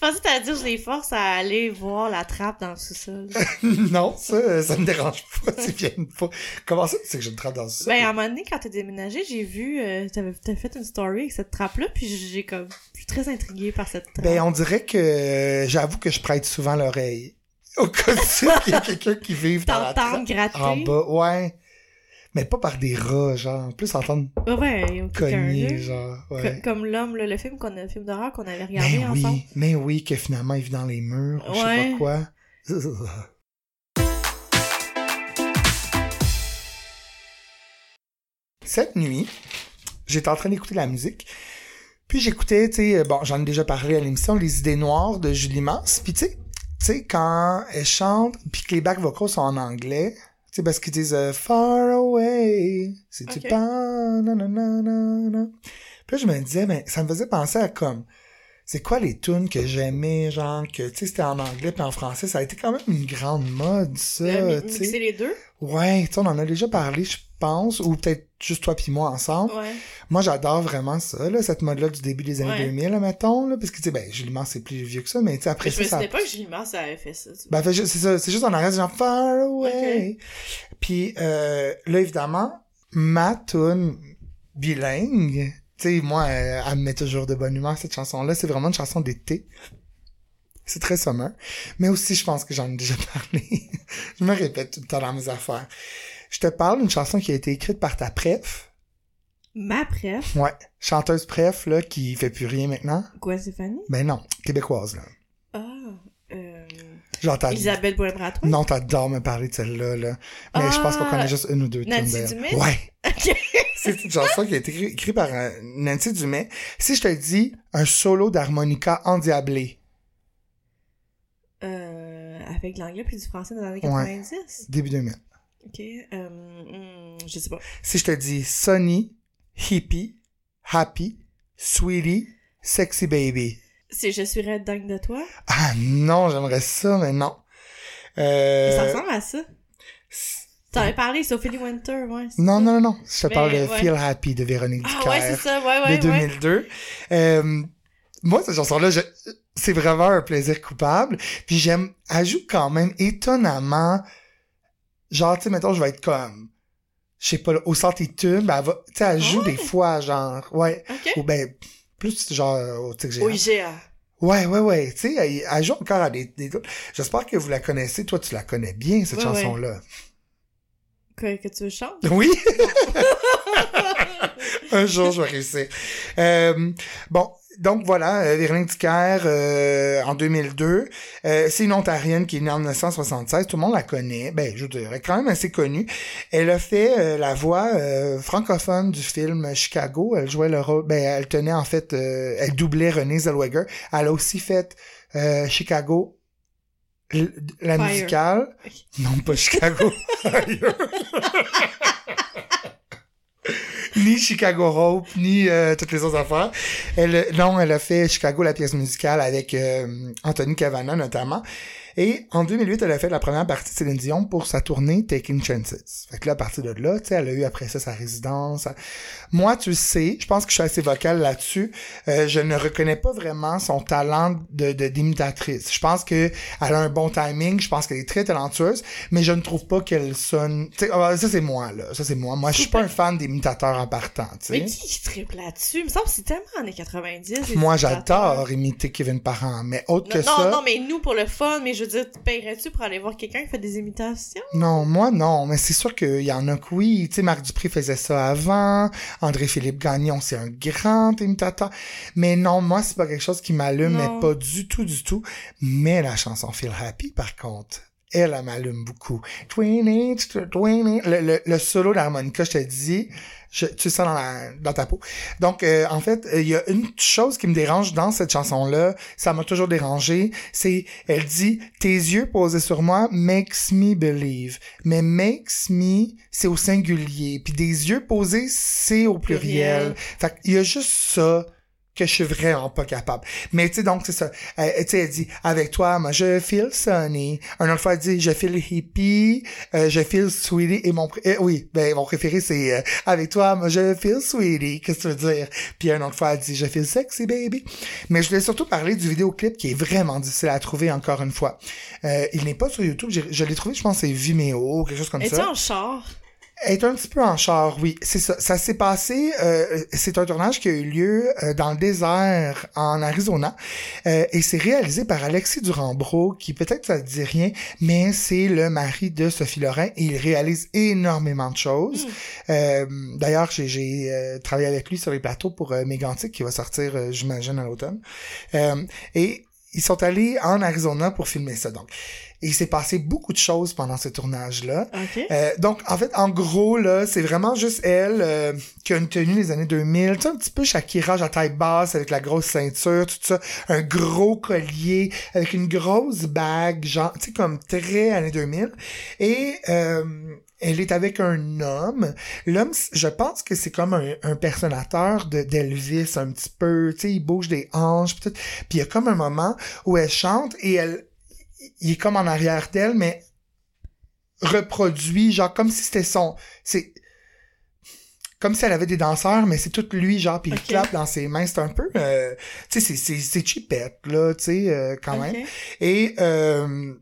[SPEAKER 2] Je pensais que t'allais dire je les force à aller voir la trappe dans le sous-sol. [laughs]
[SPEAKER 1] non, ça, ça me dérange pas s'ils viennent pas. Comment ça, c'est que je me trappe dans ça?
[SPEAKER 2] ben, à un moment donné, quand t'as déménagé, j'ai vu, euh, t'avais fait une story avec cette trappe-là, puis j'ai comme, je suis très intriguée par cette trappe.
[SPEAKER 1] Ben, on dirait que euh, j'avoue que je prête souvent l'oreille. Au cas où il y a [laughs] quelqu'un qui vive dans la
[SPEAKER 2] T'entends
[SPEAKER 1] trappe
[SPEAKER 2] gratter?
[SPEAKER 1] en bas. Ouais. Mais pas par des rats, genre. Plus entendre
[SPEAKER 2] Ouais,
[SPEAKER 1] cogner, genre. Ouais.
[SPEAKER 2] Comme l'homme, le film qu'on a, le film d'horreur qu'on avait regardé
[SPEAKER 1] Mais
[SPEAKER 2] ensemble.
[SPEAKER 1] oui, mais oui, que finalement il vit dans les murs, ou je sais pas quoi. [laughs] Cette nuit, j'étais en train d'écouter la musique. Puis j'écoutais, tu sais, bon, j'en ai déjà parlé à l'émission, Les idées noires de Julie Mance. Puis tu sais, tu sais, quand elle chante, puis que les back vocals sont en anglais, tu sais, parce qu'ils disent euh, Far away, si tu
[SPEAKER 2] Ok.
[SPEAKER 1] pars, nanana. Puis là, je me disais, ben, ça me faisait penser à comme, c'est quoi les tunes que j'aimais, genre, que, tu sais, c'était en anglais puis en français, ça a été quand même une grande mode, ça, tu sais.
[SPEAKER 2] les deux?
[SPEAKER 1] Ouais, tu on en a déjà parlé, je pense, ou peut-être juste toi puis moi ensemble.
[SPEAKER 2] Ouais.
[SPEAKER 1] Moi, j'adore vraiment ça, là, cette mode-là du début des années
[SPEAKER 2] Ouais.
[SPEAKER 1] 2000, là, mettons, là, parce que, tu sais, ben, Julie c'est plus vieux que ça, mais, tu sais, après
[SPEAKER 2] je
[SPEAKER 1] ça,
[SPEAKER 2] me
[SPEAKER 1] ça...
[SPEAKER 2] souvenais pas que Julie Mars avait fait ça.
[SPEAKER 1] Ben, c'est ça, c'est juste en arrière, genre far away. Puis euh, là, évidemment, ma tune bilingue, tu sais, moi, elle me met toujours de bonne humeur, cette chanson-là. C'est vraiment une chanson d'été. C'est très sommaire. Mais aussi, je pense que j'en ai déjà [laughs] parlé. je me répète tout le temps dans mes affaires. Je te parle d'une chanson qui a été écrite par ta préf.
[SPEAKER 2] Ma préf,
[SPEAKER 1] Ouais. Chanteuse préf, là, qui fait plus rien maintenant.
[SPEAKER 2] Gwen Stefani.
[SPEAKER 1] Ben non, québécoise, là.
[SPEAKER 2] Ah, euh...
[SPEAKER 1] Genre, t'as-
[SPEAKER 2] Elisabeth Boulay-Bratois.
[SPEAKER 1] Non, t'adores me parler de celle-là, là. Mais je pense qu'on
[SPEAKER 2] Ah,
[SPEAKER 1] connaît juste une ou deux
[SPEAKER 2] Nancy. Dumais?
[SPEAKER 1] Ouais. [laughs] C'est une chanson qui a été écrit- écrite par euh, Nancy Dumais. Si je te dis un solo d'harmonica endiablé,
[SPEAKER 2] Euh, avec l'anglais puis du français dans les années
[SPEAKER 1] Ouais.
[SPEAKER 2] 90?
[SPEAKER 1] Début 2000.
[SPEAKER 2] Ok, euh, hmm, je sais pas.
[SPEAKER 1] Si je te dis Sunny, Hippie, Happy, Sweetie, Sexy Baby.
[SPEAKER 2] C'est Je suis red dingue de toi?
[SPEAKER 1] Ah non, j'aimerais ça, mais non. Euh,
[SPEAKER 2] Ça ressemble à ça. T'en avais parlé, Sophie Winter, ouais.
[SPEAKER 1] Non, non, non, non. Je te
[SPEAKER 2] Mais,
[SPEAKER 1] parle de
[SPEAKER 2] ouais.
[SPEAKER 1] Feel Happy de Véronique
[SPEAKER 2] Ah
[SPEAKER 1] Dicker
[SPEAKER 2] ouais, c'est ça, ouais, ouais,
[SPEAKER 1] de
[SPEAKER 2] ouais.
[SPEAKER 1] 2002. Euh, moi, cette chanson-là, je- c'est vraiment un plaisir coupable. Puis j'aime, elle joue quand même étonnamment, genre, tu sais, mettons, je vais être comme, je sais pas, au centre tube, elle va, tu sais, elle joue
[SPEAKER 2] Ah ouais?
[SPEAKER 1] des fois, genre, ouais, ou ben, plus genre, au tic
[SPEAKER 2] Oui, GA.
[SPEAKER 1] Ouais, ouais, ouais, tu sais, elle, elle joue encore à des, des J'espère que vous la connaissez. Toi, tu la connais bien, cette
[SPEAKER 2] Ouais,
[SPEAKER 1] chanson-là.
[SPEAKER 2] Que, que tu veux chanter?
[SPEAKER 1] Oui! [laughs] Un jour, je vais réussir. Euh, bon, donc voilà, euh, Véronique Dicker, euh, en 2002. Euh, c'est une Ontarienne qui est née en 1976. Tout le monde la connaît. Ben, je est quand même assez connue. Elle a fait euh, la voix euh, francophone du film Chicago. Elle jouait le rôle... Ben, elle tenait en fait... euh, elle doublait Renée Zellweger. Elle a aussi fait euh, Chicago... La
[SPEAKER 2] Fire.
[SPEAKER 1] musicale. Non, pas Chicago. [laughs] [laughs] [laughs] ni Chicago Hope, ni euh, toutes les autres affaires. Elle, non, elle a fait Chicago, la pièce musicale, avec euh, Anthony Cavana notamment. Et en 2008, elle a fait la première partie de Céline Dion pour sa tournée Taking Chances. Fait que là, à partir de là, tu sais, elle a eu après ça sa résidence. Moi, tu sais, je pense que je suis assez vocale là-dessus. Euh, je ne reconnais pas vraiment son talent de de- d'imitatrice. je pense que elle a un bon timing. Je pense qu'elle est très talentueuse, mais je ne trouve pas qu'elle sonne. Tu sais, ah, ça c'est moi là. Ça c'est moi. Moi, je suis pas un fan d'imitateurs en partant. Tu sais.
[SPEAKER 2] Mais qui qui triple là-dessus? Il me semble que c'est tellement années 90. les
[SPEAKER 1] Moi, j'adore imiter Kevin Parent, mais autre
[SPEAKER 2] Non,
[SPEAKER 1] que
[SPEAKER 2] non,
[SPEAKER 1] ça.
[SPEAKER 2] non, mais nous, pour le fun, mais je veux dire, tu paierais-tu pour aller voir quelqu'un qui fait des imitations?
[SPEAKER 1] Non, moi non, mais c'est sûr qu'il y en a que oui. Tu sais, Marc Dupré faisait ça avant. André-Philippe Gagnon, c'est un grand imitateur. Mais non, moi, c'est pas quelque chose qui m'allume, mais pas du tout, du tout. Mais la chanson Feel Happy, par contre, elle, elle m'allume beaucoup. Twinny, twinny. Le, le, le solo d'harmonica, je te dis, je, tu sens dans, la, dans ta peau. Donc, euh, en fait, il y a une chose qui me dérange dans cette chanson-là, ça m'a toujours dérangé, c'est, elle dit, tes yeux posés sur moi makes me believe. Mais makes me, c'est au singulier. Puis des yeux posés, c'est au pluriel.
[SPEAKER 2] Pluriel.
[SPEAKER 1] Fait qu'il y a juste ça que je suis vraiment pas capable. Mais tu sais, donc, c'est ça. Euh, tu sais, elle dit, avec toi, moi, je feel sunny. Un autre fois, elle dit, je feel hippie, euh, je feel sweetie. Et mon, pré- euh, oui, ben, mon préféré, c'est, euh, avec toi, moi, je feel sweetie. Qu'est-ce que tu veux dire? Puis un autre fois, elle dit, je feel sexy, baby. Mais je voulais surtout parler du vidéoclip qui est vraiment difficile à trouver encore une fois. Euh, il n'est pas sur YouTube. Je l'ai trouvé, je pense, c'est Vimeo, quelque chose comme
[SPEAKER 2] Es-tu
[SPEAKER 1] ça.
[SPEAKER 2] en char?
[SPEAKER 1] Est un petit peu en char, oui. C'est ça. Ça s'est passé. euh, c'est un tournage qui a eu lieu euh, dans le désert en Arizona euh, et c'est réalisé par Alexis Durand-Bro, qui peut-être ça te dit rien, mais c'est le mari de Sophie Lorrain et il réalise énormément de choses. Euh, D'ailleurs, j'ai- j'ai euh, travaillé avec lui sur les plateaux pour euh, Mégantic qui va sortir, j'imagine, à l'automne. Euh, et ils sont allés en Arizona pour filmer ça. Donc, et il s'est passé beaucoup de choses pendant ce tournage-là.
[SPEAKER 2] OK.
[SPEAKER 1] Euh, donc, en fait, en gros, là, c'est vraiment juste elle euh, qui a une tenue des années 2000. Tu sais, un petit peu Shakira à taille basse avec la grosse ceinture, tout ça. Un gros collier avec une grosse bague, genre, tu sais, comme très années 2000. Et euh, elle est avec un homme. L'homme, je pense que c'est comme un, un personnateur de d'Elvis, un petit peu. Tu sais, il bouge des hanches. Puis il y a comme un moment où elle chante et elle... Il est comme en arrière d'elle, mais reproduit, genre comme si c'était son... C'est comme si elle avait des danseurs, mais c'est tout lui, genre, puis il clappe dans ses mains. C'est un peu... euh, tu sais, c'est- c'est c'est cheapette, là, tu sais, euh, quand même. Et euh,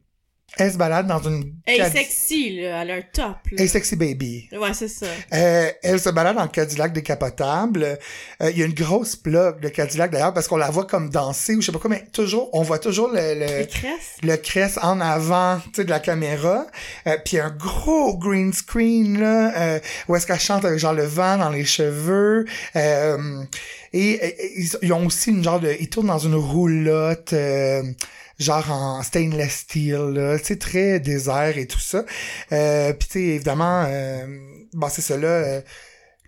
[SPEAKER 1] elle se balade dans une...
[SPEAKER 2] Elle est sexy, là. Elle a un top, là.
[SPEAKER 1] Hey, sexy baby.
[SPEAKER 2] Ouais, c'est ça.
[SPEAKER 1] Euh, elle se balade en Cadillac décapotable. Euh, Il y a une grosse plug de Cadillac d'ailleurs parce qu'on la voit comme danser ou je sais pas quoi, mais toujours, on voit toujours le, le, le crest en avant tu sais, de la caméra. Euh, Puis un gros green screen là, euh, où est-ce qu'elle chante avec genre le vent dans les cheveux. Euh, et, et- ils, ils ont aussi une genre de, ils tournent dans une roulotte. Genre en stainless steel, sais, très désert et tout ça. Euh, puis tu évidemment, euh, c'est là, euh,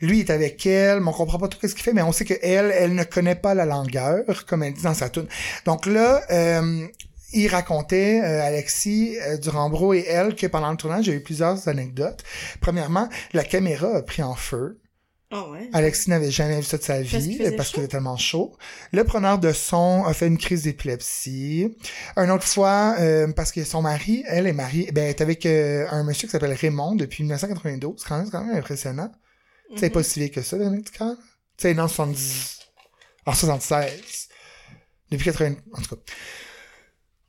[SPEAKER 1] lui est avec elle, mais on comprend pas tout ce qu'il fait, mais on sait que elle, ne connaît pas la langueur, comme elle dit dans sa tune. Donc là, euh, il racontait, euh, Alexis euh, Durambro et elle, que pendant le tournage, a eu plusieurs anecdotes. Premièrement, la caméra a pris en feu.
[SPEAKER 2] Ah ouais.
[SPEAKER 1] Alexis n'avait jamais vu ça de sa vie parce qu'il était tellement chaud. Le preneur de son a fait une crise d'épilepsie. Une autre fois, euh, parce que son mari, elle est mariée, ben, elle est avec euh, un monsieur qui s'appelle Raymond depuis 1992. C'est quand même, c'est quand même impressionnant. C'est
[SPEAKER 2] Mhm.
[SPEAKER 1] pas si vieux que ça, Véronique Ducal. Tu sais, dans 70... En 76. Depuis 80... En tout cas.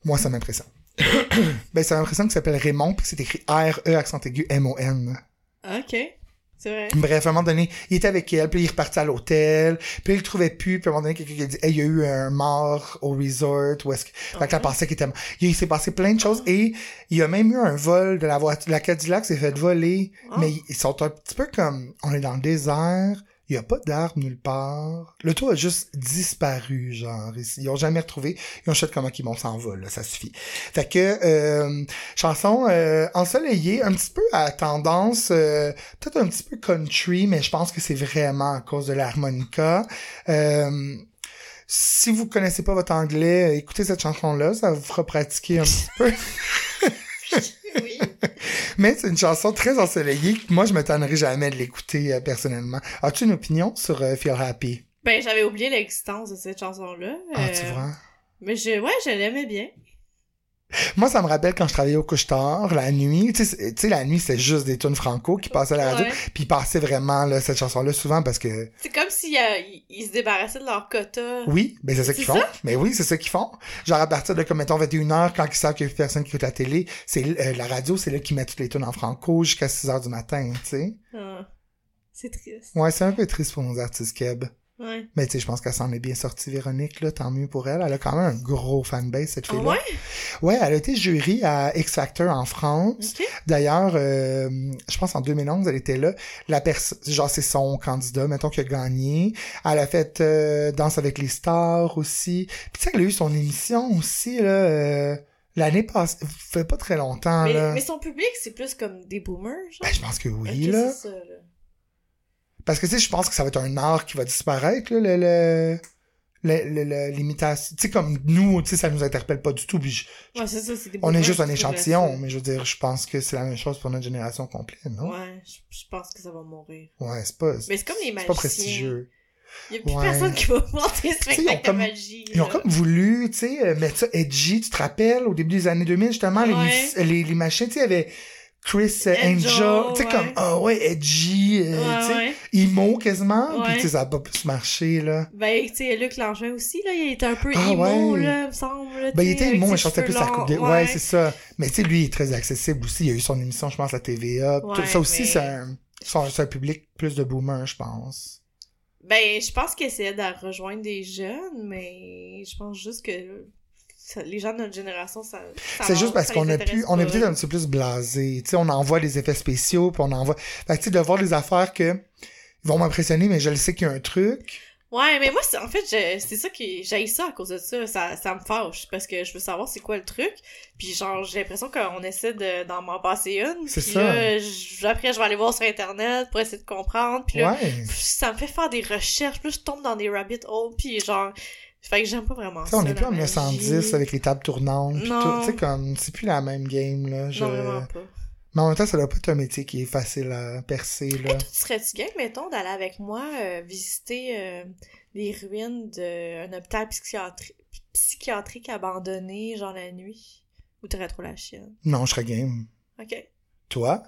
[SPEAKER 1] Moi, ça m'impressionne. [coughs] ben, ça m'impressionne qu'il s'appelle Raymond, puis que c'est écrit R-E accent aigu M-O-N.
[SPEAKER 2] Ok. Vrai.
[SPEAKER 1] Bref, à un moment donné, il était avec elle, puis il est reparti à l'hôtel, puis il le trouvait plus, puis à un moment donné, quelqu'un qui a dit, hey, il y a eu un mort au resort, ou est-ce que, fait que la pensée qu'il était mort. Il, s'est passé plein de choses, et il y a même eu un vol de la voiture, la Cadillac s'est fait voler,
[SPEAKER 2] Ah.
[SPEAKER 1] mais ils sont un petit peu comme, on est dans le désert, il y a pas d'arbre nulle part. Le toit a juste disparu, genre. Ils, ils ont jamais retrouvé. Ils ont chuté comment qu'ils vont s'envoler, là, ça suffit. Fait que, euh, chanson euh, ensoleillée, un petit peu à tendance, euh, peut-être un petit peu country, mais je pense que c'est vraiment à cause de l'harmonica. Euh, si vous connaissez pas votre anglais, écoutez cette chanson-là, ça vous fera pratiquer un petit peu. [laughs]
[SPEAKER 2] Oui. [laughs]
[SPEAKER 1] Mais c'est une chanson très ensoleillée que moi, je me tannerai jamais de l'écouter euh, personnellement. As-tu une opinion sur euh, Feel Happy?
[SPEAKER 2] Ben, j'avais oublié l'existence de cette chanson-là.
[SPEAKER 1] Ah,
[SPEAKER 2] euh,
[SPEAKER 1] tu vois?
[SPEAKER 2] Mais je, ouais, je l'aimais bien.
[SPEAKER 1] Moi, ça me rappelle quand je travaillais au couche-tard, la nuit. Tu sais, la nuit, c'est juste des tunes franco qui passaient à la radio. Puis ils passaient vraiment là, cette chanson-là souvent parce que
[SPEAKER 2] C'est comme s'ils ils, ils se débarrassaient de leur quota.
[SPEAKER 1] oui, ben c'est ça qu'ils font. Mais oui, c'est ça qu'ils font. Genre à partir de comme mettons 21h quand ils savent qu'il y a plus personne qui écoute la télé, c'est euh, la radio, c'est là qu'ils mettent toutes les tunes en franco jusqu'à 6h du matin, tu sais.
[SPEAKER 2] Ah, c'est triste.
[SPEAKER 1] Ouais, c'est un peu triste pour nos artistes keb.
[SPEAKER 2] Ouais.
[SPEAKER 1] Mais tu sais, je pense qu'elle s'en est bien sortie, Véronique, là, tant mieux pour elle. Elle a quand même un gros fanbase, cette
[SPEAKER 2] Ah
[SPEAKER 1] fille-là.
[SPEAKER 2] ouais?
[SPEAKER 1] Ouais, elle a été jury à X Factor en France. D'ailleurs, euh, je pense en 2011, elle était là. La personne, genre c'est son candidat, mettons qui a gagné. Elle a fait euh, Danse avec les stars aussi. Puis tu sais, elle a eu son émission aussi là. euh, L'année passée, fait pas très longtemps
[SPEAKER 2] Mais,
[SPEAKER 1] là.
[SPEAKER 2] mais son public, c'est plus comme des boomers, genre.
[SPEAKER 1] Ben, je pense que oui là.
[SPEAKER 2] c'est ça, là.
[SPEAKER 1] Parce que tu sais, je pense que ça va être un art qui va disparaître là, le, le, le- le- le- l'imitation. Tu sais, comme nous, tu sais, ça nous interpelle pas du tout. Puis je-
[SPEAKER 2] Ouais, c'est ça, c'est des
[SPEAKER 1] on est juste un échantillon, mais je veux dire, je pense que c'est la même chose pour notre génération complète, non?
[SPEAKER 2] Ouais, je, je pense que ça va mourir.
[SPEAKER 1] Ouais, c'est pas,
[SPEAKER 2] Mais c'est comme les
[SPEAKER 1] c'est
[SPEAKER 2] magiciens.
[SPEAKER 1] pas prestigieux.
[SPEAKER 2] Il y a plus
[SPEAKER 1] Ouais.
[SPEAKER 2] personne qui va monter ce
[SPEAKER 1] sais, ils ont
[SPEAKER 2] spectacle
[SPEAKER 1] comme-
[SPEAKER 2] de magie.
[SPEAKER 1] Ils ont comme voulu, tu sais, euh, mettre ça edgy, tu te rappelles, au début des années 2000, justement, les,
[SPEAKER 2] Ouais.
[SPEAKER 1] les, les machines, tu sais, il y avait Chris
[SPEAKER 2] Angel,
[SPEAKER 1] Angel, tu sais,
[SPEAKER 2] ouais.
[SPEAKER 1] comme, ah ouais, edgy, euh,
[SPEAKER 2] Ouais,
[SPEAKER 1] tu sais,
[SPEAKER 2] ouais.
[SPEAKER 1] emo quasiment, puis tu sais, ça a pas plus marché, là.
[SPEAKER 2] Ben, tu sais, Luc Langevin aussi, là, il était un peu
[SPEAKER 1] Ah,
[SPEAKER 2] emo,
[SPEAKER 1] ouais.
[SPEAKER 2] là, me semble. Là,
[SPEAKER 1] Ben, il était emo, mais
[SPEAKER 2] cheveux
[SPEAKER 1] plus à coupe Ouais, c'est ça. Mais tu sais, lui, il est très accessible aussi. Il a eu son émission, je pense, à TVA. Tout ça aussi,
[SPEAKER 2] mais-
[SPEAKER 1] c'est un, un public plus de boomers, je pense.
[SPEAKER 2] Ben, je pense qu'il essayait de rejoindre des jeunes, mais je pense juste que ça- les gens de notre génération, ça. ça
[SPEAKER 1] C'est juste parce qu'on a plus,
[SPEAKER 2] intéresse
[SPEAKER 1] on est peut-être un petit peu plus blasé. Tu sais, on envoie des effets spéciaux, puis on envoie. Fait que tu sais, de voir des affaires que ils vont m'impressionner, mais je le sais qu'il y a un truc.
[SPEAKER 2] Ouais, mais moi, en fait, c'est ça qui. J'ai ça à cause de ça. ça. Ça me fâche parce que je veux savoir c'est quoi le truc. Puis, genre, j'ai l'impression qu'on essaie de- d'en m'en passer une.
[SPEAKER 1] C'est ça.
[SPEAKER 2] là, je- après, je vais aller voir sur Internet pour essayer de comprendre. Puis là,
[SPEAKER 1] Ouais.
[SPEAKER 2] ça me fait faire des recherches. Puis là, je tombe dans des rabbit holes. Puis, genre. Fait que j'aime pas vraiment ça.
[SPEAKER 1] on est plus en
[SPEAKER 2] magie.
[SPEAKER 1] 1910 avec les tables tournantes. pis
[SPEAKER 2] Non.
[SPEAKER 1] tout. Tu sais, comme, c'est plus la même game, là. Je...
[SPEAKER 2] Non, vraiment pas.
[SPEAKER 1] Mais en même temps, ça doit pas être un métier qui est facile à percer, là.
[SPEAKER 2] Toi, tu serais-tu game, mettons, d'aller avec moi euh, visiter euh, les ruines d'un hôpital psychiatri- psychiatrique abandonné, genre la nuit? Ou t'aurais trop la chienne?
[SPEAKER 1] Non, je serais game.
[SPEAKER 2] Ok.
[SPEAKER 1] Toi?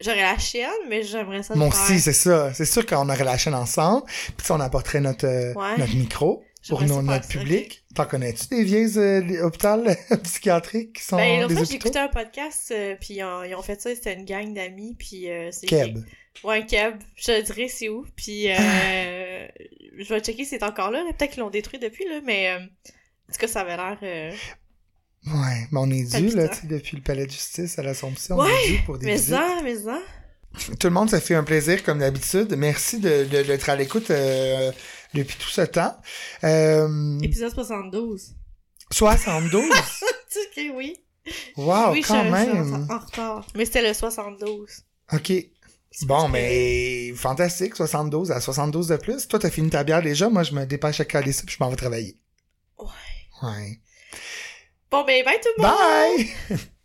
[SPEAKER 2] J'aurais la chienne, mais j'aimerais ça
[SPEAKER 1] Moi aussi, c'est ça. C'est sûr qu'on aurait la chaîne ensemble. Puis on apporterait notre, euh,
[SPEAKER 2] Ouais.
[SPEAKER 1] notre micro pour nos- notre
[SPEAKER 2] ça,
[SPEAKER 1] public. T'en connais-tu des vieilles euh, hôpitaux [laughs] psychiatriques qui sont
[SPEAKER 2] Ben,
[SPEAKER 1] des
[SPEAKER 2] fois, j'ai écouté un podcast, euh, puis ils ont, ils ont fait ça, c'était une gang d'amis, puis euh, c'est...
[SPEAKER 1] Keb.
[SPEAKER 2] Ouais, Keb. Je te dirais c'est où, puis euh, [laughs] je vais checker si c'est encore là, là. peut-être qu'ils l'ont détruit depuis, là, mais... euh, en tout cas, ça avait l'air... euh,
[SPEAKER 1] Ouais, mais on est dû, là, tu sais, depuis le palais de justice à l'Assomption, on
[SPEAKER 2] Ouais,
[SPEAKER 1] est dû pour des
[SPEAKER 2] Mais
[SPEAKER 1] visites.
[SPEAKER 2] ça, mais ça...
[SPEAKER 1] Tout le monde, ça fait un plaisir, comme d'habitude. Merci de, de, d'être à l'écoute euh, depuis tout ce temps. Euh,
[SPEAKER 2] Épisode 72.
[SPEAKER 1] 72? [laughs]
[SPEAKER 2] Tu sais, oui.
[SPEAKER 1] Wow,
[SPEAKER 2] oui,
[SPEAKER 1] quand
[SPEAKER 2] suis- je suis
[SPEAKER 1] même!
[SPEAKER 2] en, en retard. Mais c'était le 72.
[SPEAKER 1] OK. Bon, mais fantastique, 72 à 72 de plus. Toi, t'as fini ta bière déjà. Moi, je me dépêche à caler ça puis je m'en vais travailler.
[SPEAKER 2] Ouais.
[SPEAKER 1] Ouais.
[SPEAKER 2] Bon, ben, bye tout le monde!
[SPEAKER 1] Bye! [laughs]